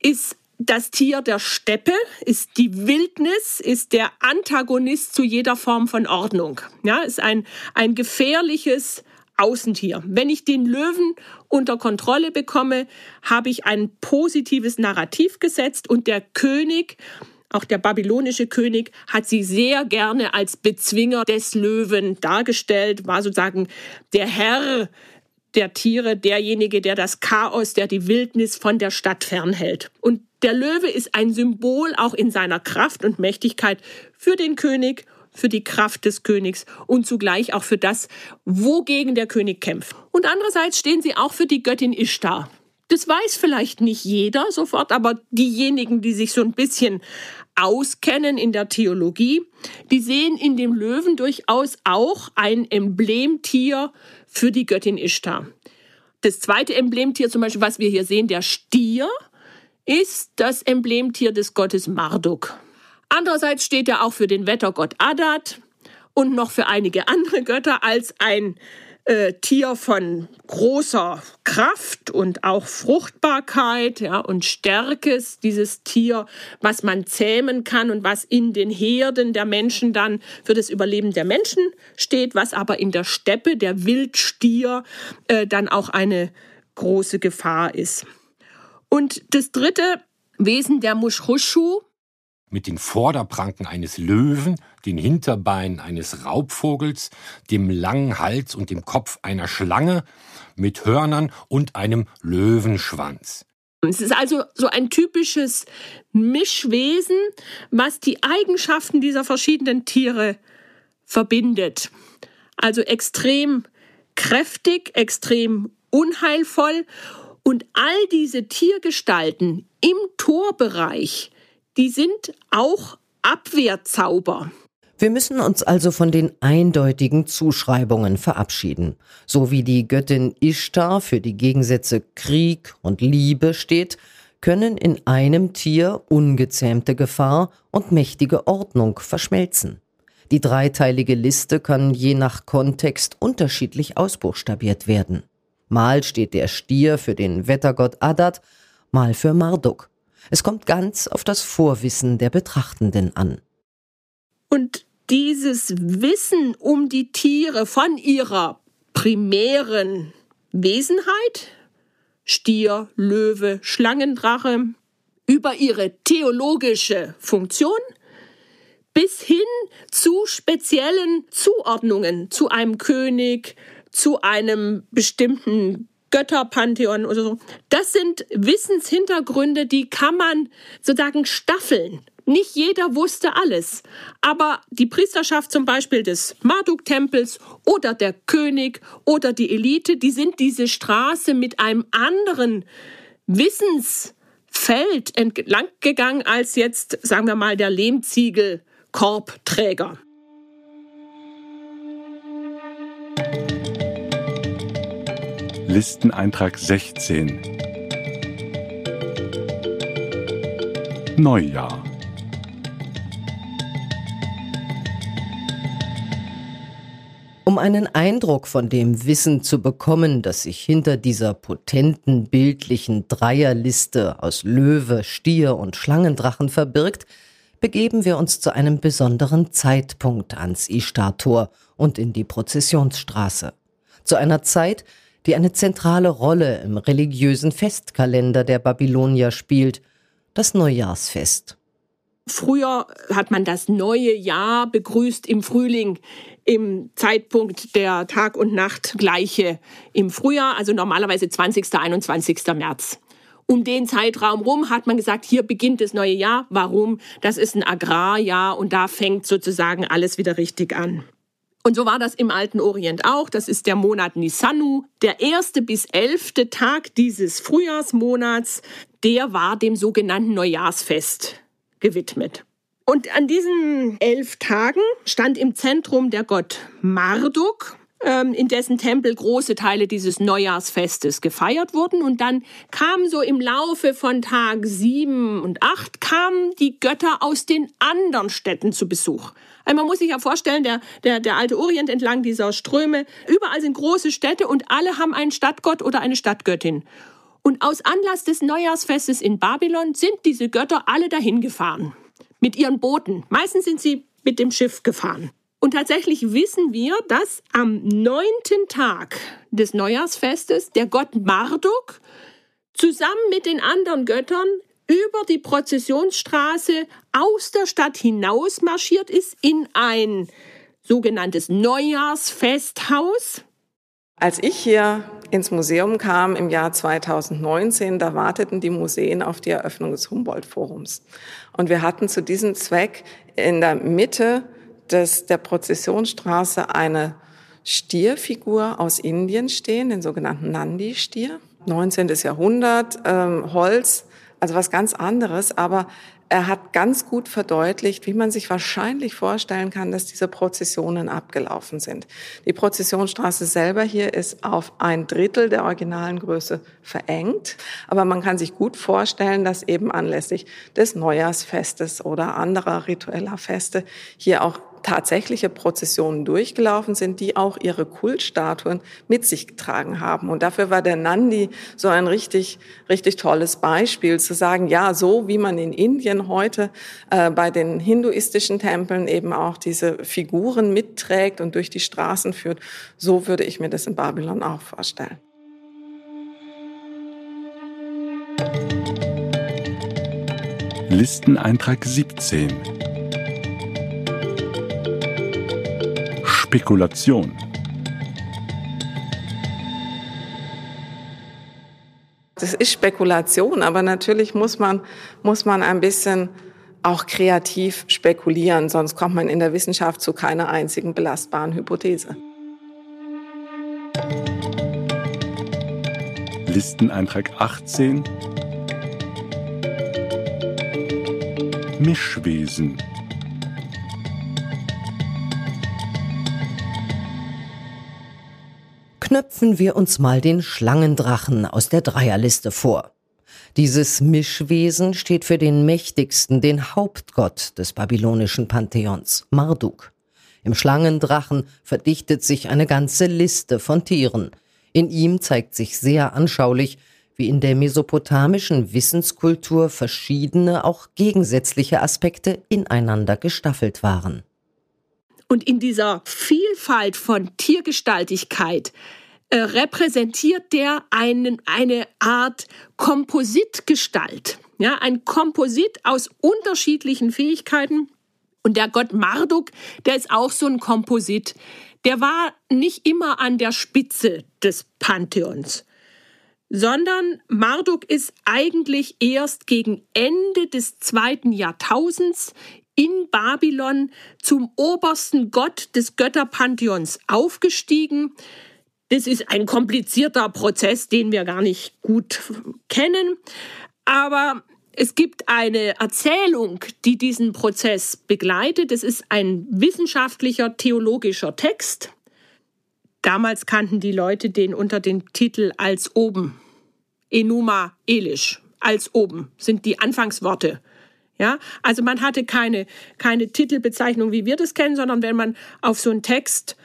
ist das Tier der Steppe, ist die Wildnis, ist der Antagonist zu jeder Form von Ordnung. Ja, ist ein, ein gefährliches Außentier. Wenn ich den Löwen unter Kontrolle bekomme, habe ich ein positives Narrativ gesetzt und der König, auch der babylonische König, hat sie sehr gerne als Bezwinger des Löwen dargestellt, war sozusagen der Herr der Tiere, derjenige, der das Chaos, der die Wildnis von der Stadt fernhält. Und der Löwe ist ein Symbol auch in seiner Kraft und Mächtigkeit für den König, für die Kraft des Königs und zugleich auch für das, wogegen der König kämpft. Und andererseits stehen sie auch für die Göttin Ishtar. Das weiß vielleicht nicht jeder sofort, aber diejenigen, die sich so ein bisschen auskennen in der Theologie, die sehen in dem Löwen durchaus auch ein Emblemtier für die Göttin Ishtar. Das zweite Emblemtier zum Beispiel, was wir hier sehen, der Stier, ist das Emblemtier des Gottes Marduk. Andererseits steht er auch für den Wettergott Adat und noch für einige andere Götter als ein äh, Tier von großer Kraft und auch Fruchtbarkeit ja, und Stärke, dieses Tier, was man zähmen kann und was in den Herden der Menschen dann für das Überleben der Menschen steht, was aber in der Steppe, der Wildstier, äh, dann auch eine große Gefahr ist. Und das dritte Wesen der Mushushu, mit den Vorderpranken eines Löwen, den Hinterbeinen eines Raubvogels, dem langen Hals und dem Kopf einer Schlange, mit Hörnern und einem Löwenschwanz. Es ist also so ein typisches Mischwesen, was die Eigenschaften dieser verschiedenen Tiere verbindet. Also extrem kräftig, extrem unheilvoll und all diese Tiergestalten im Torbereich, die sind auch Abwehrzauber. Wir müssen uns also von den eindeutigen Zuschreibungen verabschieden. So wie die Göttin Ishtar für die Gegensätze Krieg und Liebe steht, können in einem Tier ungezähmte Gefahr und mächtige Ordnung verschmelzen. Die dreiteilige Liste kann je nach Kontext unterschiedlich ausbuchstabiert werden. Mal steht der Stier für den Wettergott Adat, mal für Marduk. Es kommt ganz auf das Vorwissen der Betrachtenden an. Und dieses Wissen um die Tiere von ihrer primären Wesenheit, Stier, Löwe, Schlangendrache, über ihre theologische Funktion, bis hin zu speziellen Zuordnungen zu einem König, zu einem bestimmten Götterpantheon oder so. Das sind Wissenshintergründe, die kann man sozusagen staffeln. Nicht jeder wusste alles, aber die Priesterschaft zum Beispiel des Marduk-Tempels oder der König oder die Elite, die sind diese Straße mit einem anderen Wissensfeld entlang gegangen als jetzt, sagen wir mal, der Lehmziegel-Korbträger. Listeneintrag 16 Neujahr Um einen Eindruck von dem Wissen zu bekommen, das sich hinter dieser potenten bildlichen Dreierliste aus Löwe, Stier und Schlangendrachen verbirgt, begeben wir uns zu einem besonderen Zeitpunkt ans Ishtar-Tor und in die Prozessionsstraße. Zu einer Zeit, die eine zentrale Rolle im religiösen Festkalender der Babylonier spielt, das Neujahrsfest. Früher hat man das neue Jahr begrüßt im Frühling, im Zeitpunkt der Tag- und Nachtgleiche im Frühjahr, also normalerweise 20. 21. März. Um den Zeitraum rum hat man gesagt, hier beginnt das neue Jahr. Warum? Das ist ein Agrarjahr und da fängt sozusagen alles wieder richtig an. Und so war das im alten Orient auch. Das ist der Monat Nisanu. Der erste bis elfte Tag dieses Frühjahrsmonats, der war dem sogenannten Neujahrsfest gewidmet. Und an diesen elf Tagen stand im Zentrum der Gott Marduk, ähm, in dessen Tempel große Teile dieses Neujahrsfestes gefeiert wurden. Und dann kamen so im Laufe von Tag sieben und acht kamen die Götter aus den anderen Städten zu Besuch. Also man muss sich ja vorstellen, der, der, der alte Orient entlang dieser Ströme, überall sind große Städte und alle haben einen Stadtgott oder eine Stadtgöttin. Und aus Anlass des Neujahrsfestes in Babylon sind diese Götter alle dahin gefahren mit ihren Booten. Meistens sind sie mit dem Schiff gefahren. Und tatsächlich wissen wir, dass am neunten Tag des Neujahrsfestes der Gott Marduk zusammen mit den anderen Göttern über die Prozessionsstraße aus der Stadt hinaus marschiert ist in ein sogenanntes Neujahrsfesthaus. Als ich hier ins Museum kam im Jahr 2019, da warteten die Museen auf die Eröffnung des Humboldt-Forums. Und wir hatten zu diesem Zweck in der Mitte des, der Prozessionsstraße eine Stierfigur aus Indien stehen, den sogenannten Nandi-Stier. 19. Jahrhundert, ähm, Holz, also was ganz anderes, aber er hat ganz gut verdeutlicht, wie man sich wahrscheinlich vorstellen kann, dass diese Prozessionen abgelaufen sind. Die Prozessionsstraße selber hier ist auf ein Drittel der originalen Größe verengt, aber man kann sich gut vorstellen, dass eben anlässlich des Neujahrsfestes oder anderer ritueller Feste hier auch tatsächliche Prozessionen durchgelaufen sind, die auch ihre Kultstatuen mit sich getragen haben. Und dafür war der Nandi so ein richtig, richtig tolles Beispiel, zu sagen, ja, so wie man in Indien heute äh, bei den hinduistischen Tempeln eben auch diese Figuren mitträgt und durch die Straßen führt, so würde ich mir das in Babylon auch vorstellen. Listeneintrag 17 Spekulation. Das ist Spekulation, aber natürlich muss man, muss man ein bisschen auch kreativ spekulieren, sonst kommt man in der Wissenschaft zu keiner einzigen belastbaren Hypothese. Listeneintrag 18 Mischwesen knöpfen wir uns mal den Schlangendrachen aus der Dreierliste vor. Dieses Mischwesen steht für den mächtigsten, den Hauptgott des babylonischen Pantheons, Marduk. Im Schlangendrachen verdichtet sich eine ganze Liste von Tieren. In ihm zeigt sich sehr anschaulich, wie in der mesopotamischen Wissenskultur verschiedene, auch gegensätzliche Aspekte ineinander gestaffelt waren. Und in dieser Vielfalt von Tiergestaltigkeit äh, repräsentiert der einen, eine Art Kompositgestalt. Ja, ein Komposit aus unterschiedlichen Fähigkeiten. Und der Gott Marduk, der ist auch so ein Komposit. Der war nicht immer an der Spitze des Pantheons, sondern Marduk ist eigentlich erst gegen Ende des zweiten Jahrtausends in Babylon zum obersten Gott des Götterpantheons aufgestiegen. Das ist ein komplizierter Prozess, den wir gar nicht gut kennen. Aber es gibt eine Erzählung, die diesen Prozess begleitet. Es ist ein wissenschaftlicher, theologischer Text. Damals kannten die Leute den unter dem Titel als oben. Enuma Elish. Als oben sind die Anfangsworte. Ja, also man hatte keine, keine Titelbezeichnung, wie wir das kennen, sondern wenn man auf so einen Text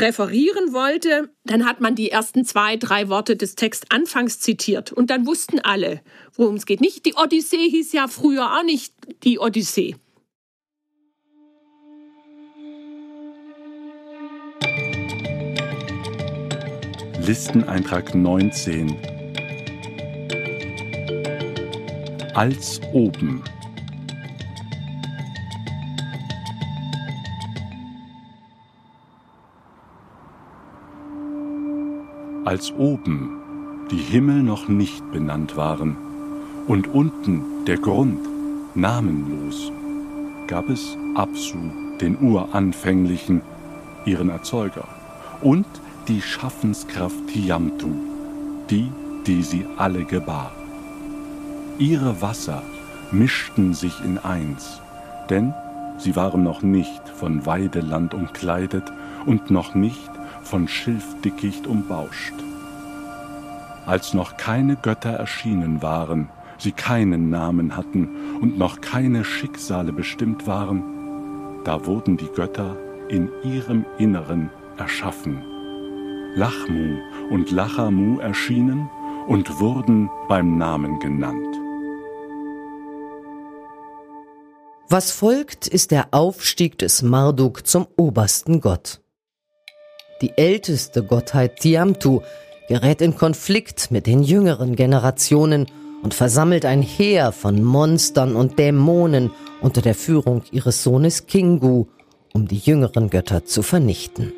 referieren wollte, dann hat man die ersten zwei, drei Worte des Textanfangs zitiert. Und dann wussten alle, worum es geht. Nicht die Odyssee hieß ja früher auch nicht die Odyssee. Listeneintrag 19 Als oben als oben die Himmel noch nicht benannt waren und unten der Grund namenlos, gab es Absu, den Uranfänglichen, ihren Erzeuger, und die Schaffenskraft Tiamtu, die, die sie alle gebar. Ihre Wasser mischten sich in eins, denn sie waren noch nicht von Weideland umkleidet und noch nicht von Schilfdickicht umbauscht. Als noch keine Götter erschienen waren, sie keinen Namen hatten und noch keine Schicksale bestimmt waren, da wurden die Götter in ihrem Inneren erschaffen. Lachmu und Lachamu erschienen und wurden beim Namen genannt. Was folgt, ist der Aufstieg des Marduk zum obersten Gott. Die älteste Gottheit Tiamtu gerät in Konflikt mit den jüngeren Generationen und versammelt ein Heer von Monstern und Dämonen unter der Führung ihres Sohnes Kingu, um die jüngeren Götter zu vernichten.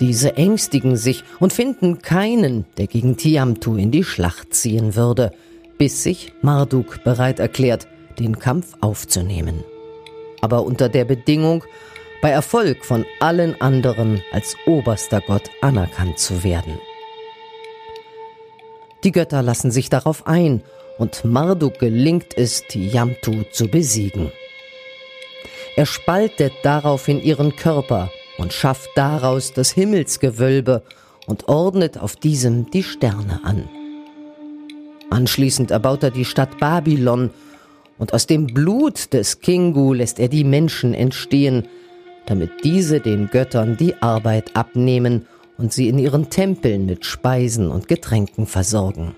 Diese ängstigen sich und finden keinen, der gegen Tiamtu in die Schlacht ziehen würde, bis sich Marduk bereit erklärt, den Kampf aufzunehmen. Aber unter der Bedingung, bei Erfolg von allen anderen als oberster Gott anerkannt zu werden. Die Götter lassen sich darauf ein und Marduk gelingt es, Tiamtu zu besiegen. Er spaltet daraufhin ihren Körper und schafft daraus das Himmelsgewölbe und ordnet auf diesem die Sterne an. Anschließend erbaut er die Stadt Babylon und aus dem Blut des Kingu lässt er die Menschen entstehen, damit diese den Göttern die Arbeit abnehmen und sie in ihren Tempeln mit Speisen und Getränken versorgen.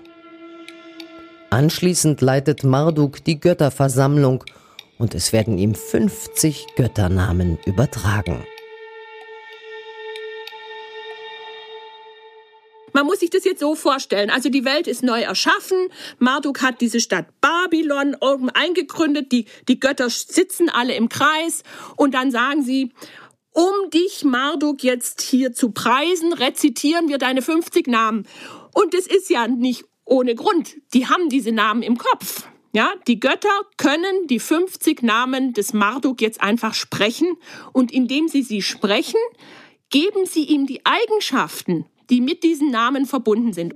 Anschließend leitet Marduk die Götterversammlung und es werden ihm 50 Götternamen übertragen. Man muss sich das jetzt so vorstellen. Also die Welt ist neu erschaffen. Marduk hat diese Stadt Babylon eingegründet. Die, die Götter sitzen alle im Kreis und dann sagen sie, um dich, Marduk, jetzt hier zu preisen, rezitieren wir deine 50 Namen. Und es ist ja nicht ohne Grund. Die haben diese Namen im Kopf. Ja, die Götter können die 50 Namen des Marduk jetzt einfach sprechen und indem sie sie sprechen, geben sie ihm die Eigenschaften die mit diesen Namen verbunden sind.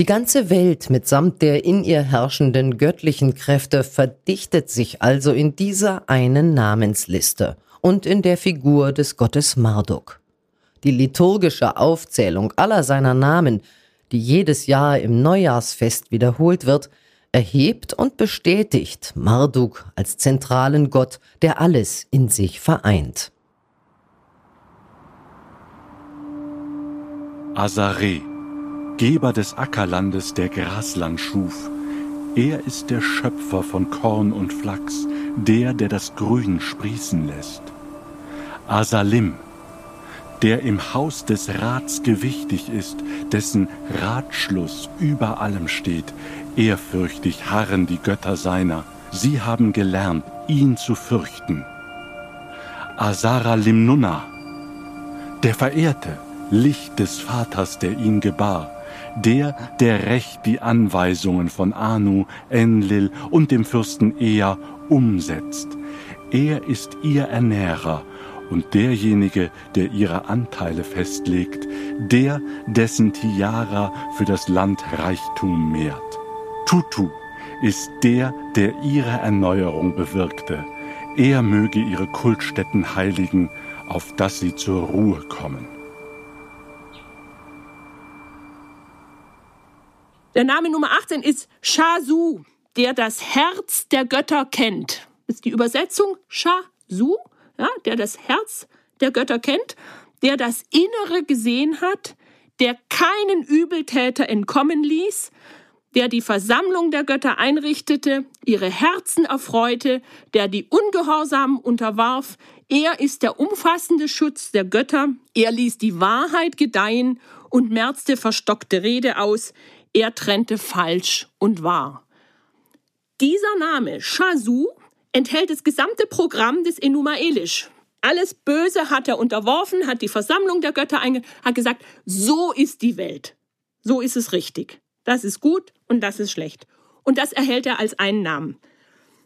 Die ganze Welt mitsamt der in ihr herrschenden göttlichen Kräfte verdichtet sich also in dieser einen Namensliste und in der Figur des Gottes Marduk die liturgische Aufzählung aller seiner Namen, die jedes Jahr im Neujahrsfest wiederholt wird, erhebt und bestätigt Marduk als zentralen Gott, der alles in sich vereint. Azare, Geber des Ackerlandes, der Grasland schuf. Er ist der Schöpfer von Korn und Flachs, der, der das Grün sprießen lässt. Asalim, der im Haus des Rats gewichtig ist, dessen Ratschluss über allem steht. Ehrfürchtig harren die Götter seiner. Sie haben gelernt, ihn zu fürchten. Asara Limnunna, der Verehrte, Licht des Vaters, der ihn gebar, der, der recht die Anweisungen von Anu, Enlil und dem Fürsten Ea umsetzt. Er ist ihr Ernährer und derjenige, der ihre Anteile festlegt, der, dessen Tiara für das Land Reichtum mehrt. Tutu ist der, der ihre Erneuerung bewirkte. Er möge ihre Kultstätten heiligen, auf dass sie zur Ruhe kommen. Der Name Nummer 18 ist Shasu, der das Herz der Götter kennt. Ist die Übersetzung Shasu ja, der das Herz der Götter kennt, der das Innere gesehen hat, der keinen Übeltäter entkommen ließ, der die Versammlung der Götter einrichtete, ihre Herzen erfreute, der die Ungehorsamen unterwarf. Er ist der umfassende Schutz der Götter. Er ließ die Wahrheit gedeihen und merzte verstockte Rede aus. Er trennte falsch und wahr. Dieser Name, Shazu, enthält das gesamte Programm des Enuma Elish. Alles Böse hat er unterworfen, hat die Versammlung der Götter einge hat gesagt, so ist die Welt. So ist es richtig. Das ist gut und das ist schlecht. Und das erhält er als einen Namen.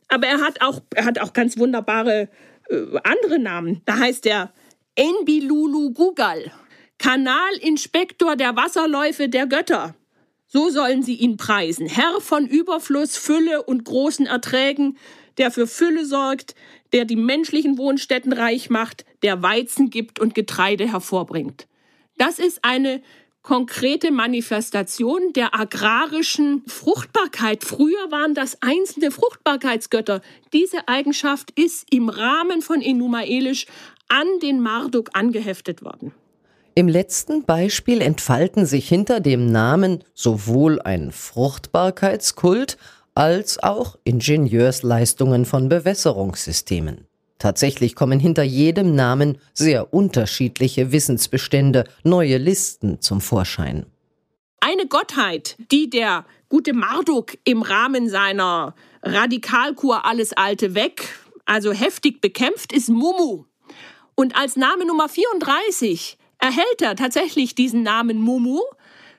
Aber er hat auch, er hat auch ganz wunderbare äh, andere Namen. Da heißt er Enbilulu Gugal, Kanalinspektor der Wasserläufe der Götter. So sollen sie ihn preisen. Herr von Überfluss, Fülle und großen Erträgen, der für Fülle sorgt, der die menschlichen Wohnstätten reich macht, der Weizen gibt und Getreide hervorbringt. Das ist eine konkrete Manifestation der agrarischen Fruchtbarkeit. Früher waren das einzelne Fruchtbarkeitsgötter. Diese Eigenschaft ist im Rahmen von Enuma Elish an den Marduk angeheftet worden. Im letzten Beispiel entfalten sich hinter dem Namen sowohl ein Fruchtbarkeitskult als auch Ingenieursleistungen von Bewässerungssystemen. Tatsächlich kommen hinter jedem Namen sehr unterschiedliche Wissensbestände, neue Listen zum Vorschein. Eine Gottheit, die der gute Marduk im Rahmen seiner Radikalkur Alles Alte weg, also heftig bekämpft, ist Mumu. Und als Name Nummer 34 erhält er tatsächlich diesen Namen Mumu,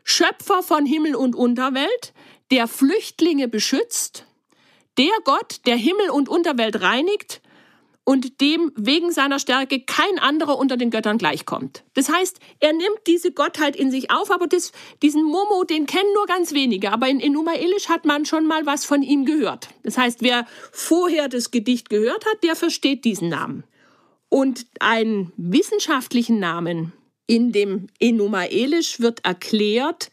Schöpfer von Himmel und Unterwelt, der Flüchtlinge beschützt, der Gott, der Himmel und Unterwelt reinigt und dem wegen seiner Stärke kein anderer unter den Göttern gleichkommt. Das heißt, er nimmt diese Gottheit in sich auf, aber das, diesen Momo, den kennen nur ganz wenige. Aber in Enuma Elish hat man schon mal was von ihm gehört. Das heißt, wer vorher das Gedicht gehört hat, der versteht diesen Namen. Und einen wissenschaftlichen Namen in dem Enuma Elish wird erklärt,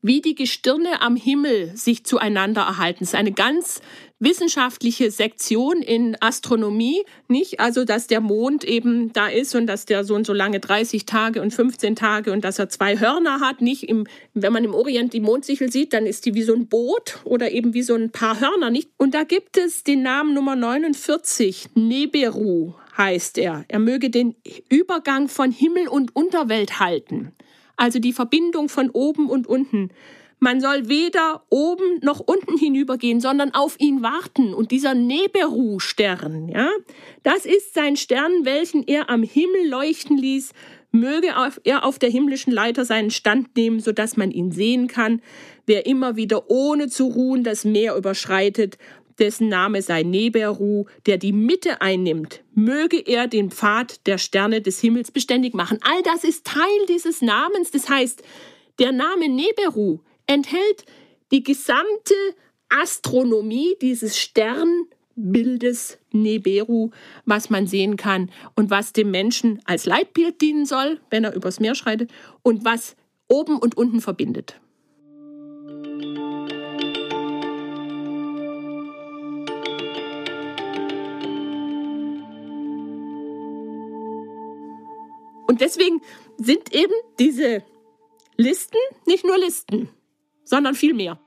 wie die Gestirne am Himmel sich zueinander erhalten. Das ist eine ganz wissenschaftliche Sektion in Astronomie, nicht? Also, dass der Mond eben da ist und dass der so und so lange 30 Tage und 15 Tage und dass er zwei Hörner hat, nicht? Im, wenn man im Orient die Mondsichel sieht, dann ist die wie so ein Boot oder eben wie so ein paar Hörner, nicht? Und da gibt es den Namen Nummer 49, Neberu heißt er. Er möge den Übergang von Himmel und Unterwelt halten. Also die Verbindung von oben und unten. Man soll weder oben noch unten hinübergehen, sondern auf ihn warten. Und dieser Neberu-Stern, ja, das ist sein Stern, welchen er am Himmel leuchten ließ, möge er auf der himmlischen Leiter seinen Stand nehmen, so dass man ihn sehen kann. Wer immer wieder ohne zu ruhen das Meer überschreitet, dessen Name sei Neberu, der die Mitte einnimmt, möge er den Pfad der Sterne des Himmels beständig machen. All das ist Teil dieses Namens. Das heißt, der Name Neberu enthält die gesamte Astronomie dieses Sternbildes Neberu, was man sehen kann und was dem Menschen als Leitbild dienen soll, wenn er übers Meer schreitet und was oben und unten verbindet. Und deswegen sind eben diese Listen nicht nur Listen, sondern viel mehr.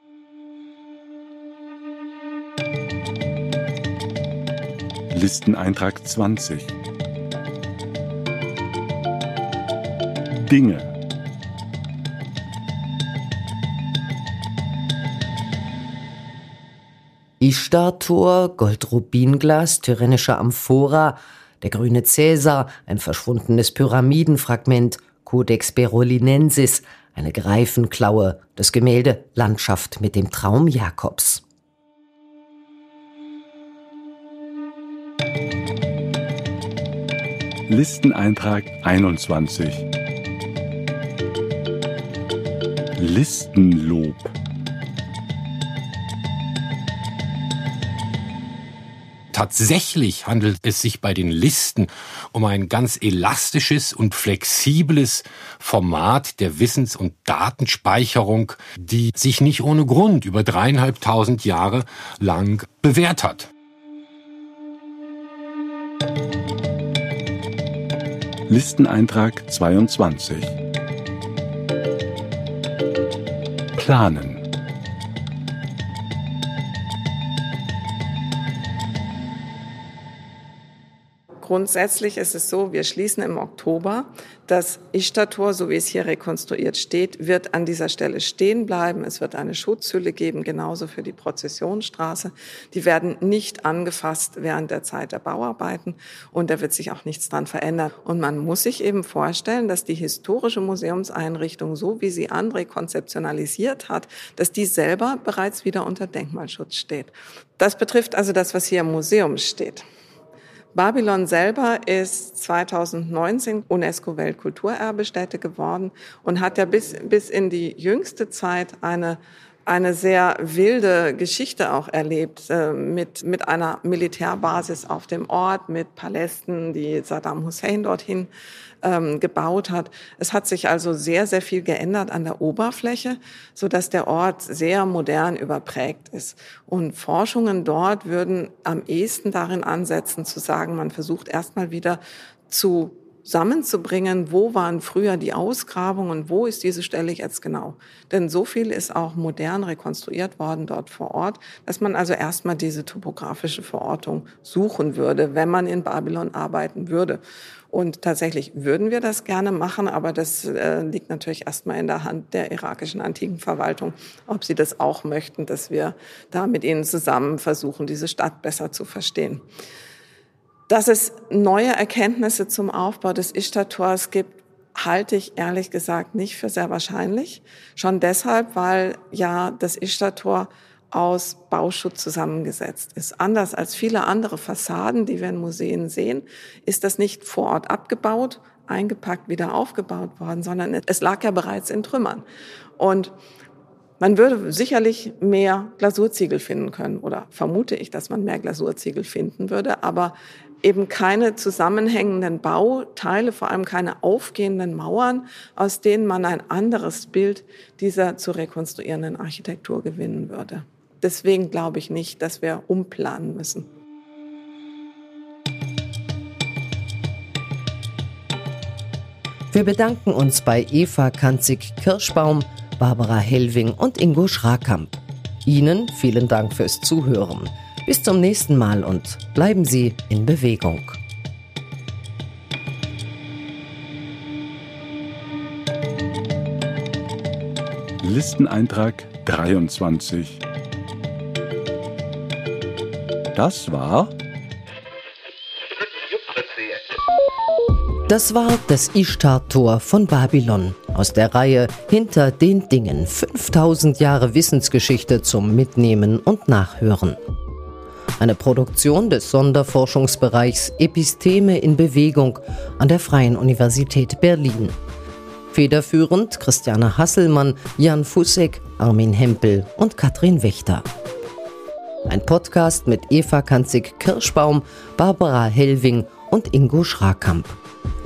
Listeneintrag 20. Dinge. Ishtar-Tor, Goldrubinglas, tyrannischer Amphora, der grüne Cäsar, ein verschwundenes Pyramidenfragment, Codex Berolinensis, eine Greifenklaue, das Gemälde Landschaft mit dem Traum Jakobs. Listeneintrag 21. Listenlob. Tatsächlich handelt es sich bei den Listen um ein ganz elastisches und flexibles Format der Wissens- und Datenspeicherung, die sich nicht ohne Grund über dreieinhalbtausend Jahre lang bewährt hat. Listeneintrag 22. Planen. Grundsätzlich ist es so, wir schließen im Oktober. Das Ishtar-Tor, so wie es hier rekonstruiert steht, wird an dieser Stelle stehen bleiben. Es wird eine Schutzhülle geben, genauso für die Prozessionsstraße. Die werden nicht angefasst während der Zeit der Bauarbeiten und da wird sich auch nichts dran verändern. Und man muss sich eben vorstellen, dass die historische Museumseinrichtung, so wie sie André konzeptionalisiert hat, dass die selber bereits wieder unter Denkmalschutz steht. Das betrifft also das, was hier im Museum steht. Babylon selber ist 2019 UNESCO-Weltkulturerbestätte geworden und hat ja bis, bis in die jüngste Zeit eine eine sehr wilde Geschichte auch erlebt äh, mit, mit einer Militärbasis auf dem Ort, mit Palästen, die Saddam Hussein dorthin ähm, gebaut hat. Es hat sich also sehr, sehr viel geändert an der Oberfläche, so dass der Ort sehr modern überprägt ist. Und Forschungen dort würden am ehesten darin ansetzen, zu sagen, man versucht erstmal wieder zu zusammenzubringen, wo waren früher die Ausgrabungen, wo ist diese Stelle jetzt genau. Denn so viel ist auch modern rekonstruiert worden dort vor Ort, dass man also erstmal diese topografische Verortung suchen würde, wenn man in Babylon arbeiten würde. Und tatsächlich würden wir das gerne machen, aber das äh, liegt natürlich erstmal in der Hand der irakischen antiken Verwaltung, ob sie das auch möchten, dass wir da mit ihnen zusammen versuchen, diese Stadt besser zu verstehen. Dass es neue Erkenntnisse zum Aufbau des Ishtar-Tors gibt, halte ich ehrlich gesagt nicht für sehr wahrscheinlich. Schon deshalb, weil ja das Ishtar-Tor aus Bauschutt zusammengesetzt ist. Anders als viele andere Fassaden, die wir in Museen sehen, ist das nicht vor Ort abgebaut, eingepackt, wieder aufgebaut worden, sondern es lag ja bereits in Trümmern. Und man würde sicherlich mehr Glasurziegel finden können oder vermute ich, dass man mehr Glasurziegel finden würde, aber eben keine zusammenhängenden Bauteile, vor allem keine aufgehenden Mauern, aus denen man ein anderes Bild dieser zu rekonstruierenden Architektur gewinnen würde. Deswegen glaube ich nicht, dass wir umplanen müssen. Wir bedanken uns bei Eva Kanzig-Kirschbaum, Barbara Hellwing und Ingo Schrakamp. Ihnen vielen Dank fürs Zuhören. Bis zum nächsten Mal und bleiben Sie in Bewegung. Listeneintrag 23 das war. Das war das Ishtar-Tor von Babylon aus der Reihe Hinter den Dingen 5000 Jahre Wissensgeschichte zum Mitnehmen und Nachhören. Eine Produktion des Sonderforschungsbereichs Episteme in Bewegung an der Freien Universität Berlin. Federführend Christiane Hasselmann, Jan Fussek, Armin Hempel und Katrin Wächter. Ein Podcast mit Eva Kanzig-Kirschbaum, Barbara Hellwing und Ingo Schrakamp.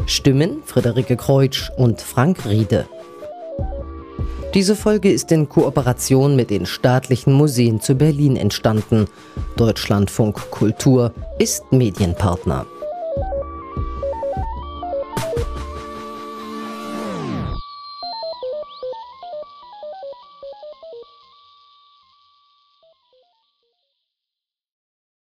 Stimmen Friederike Kreutsch und Frank Riede. Diese Folge ist in Kooperation mit den staatlichen Museen zu Berlin entstanden. Deutschlandfunk Kultur ist Medienpartner.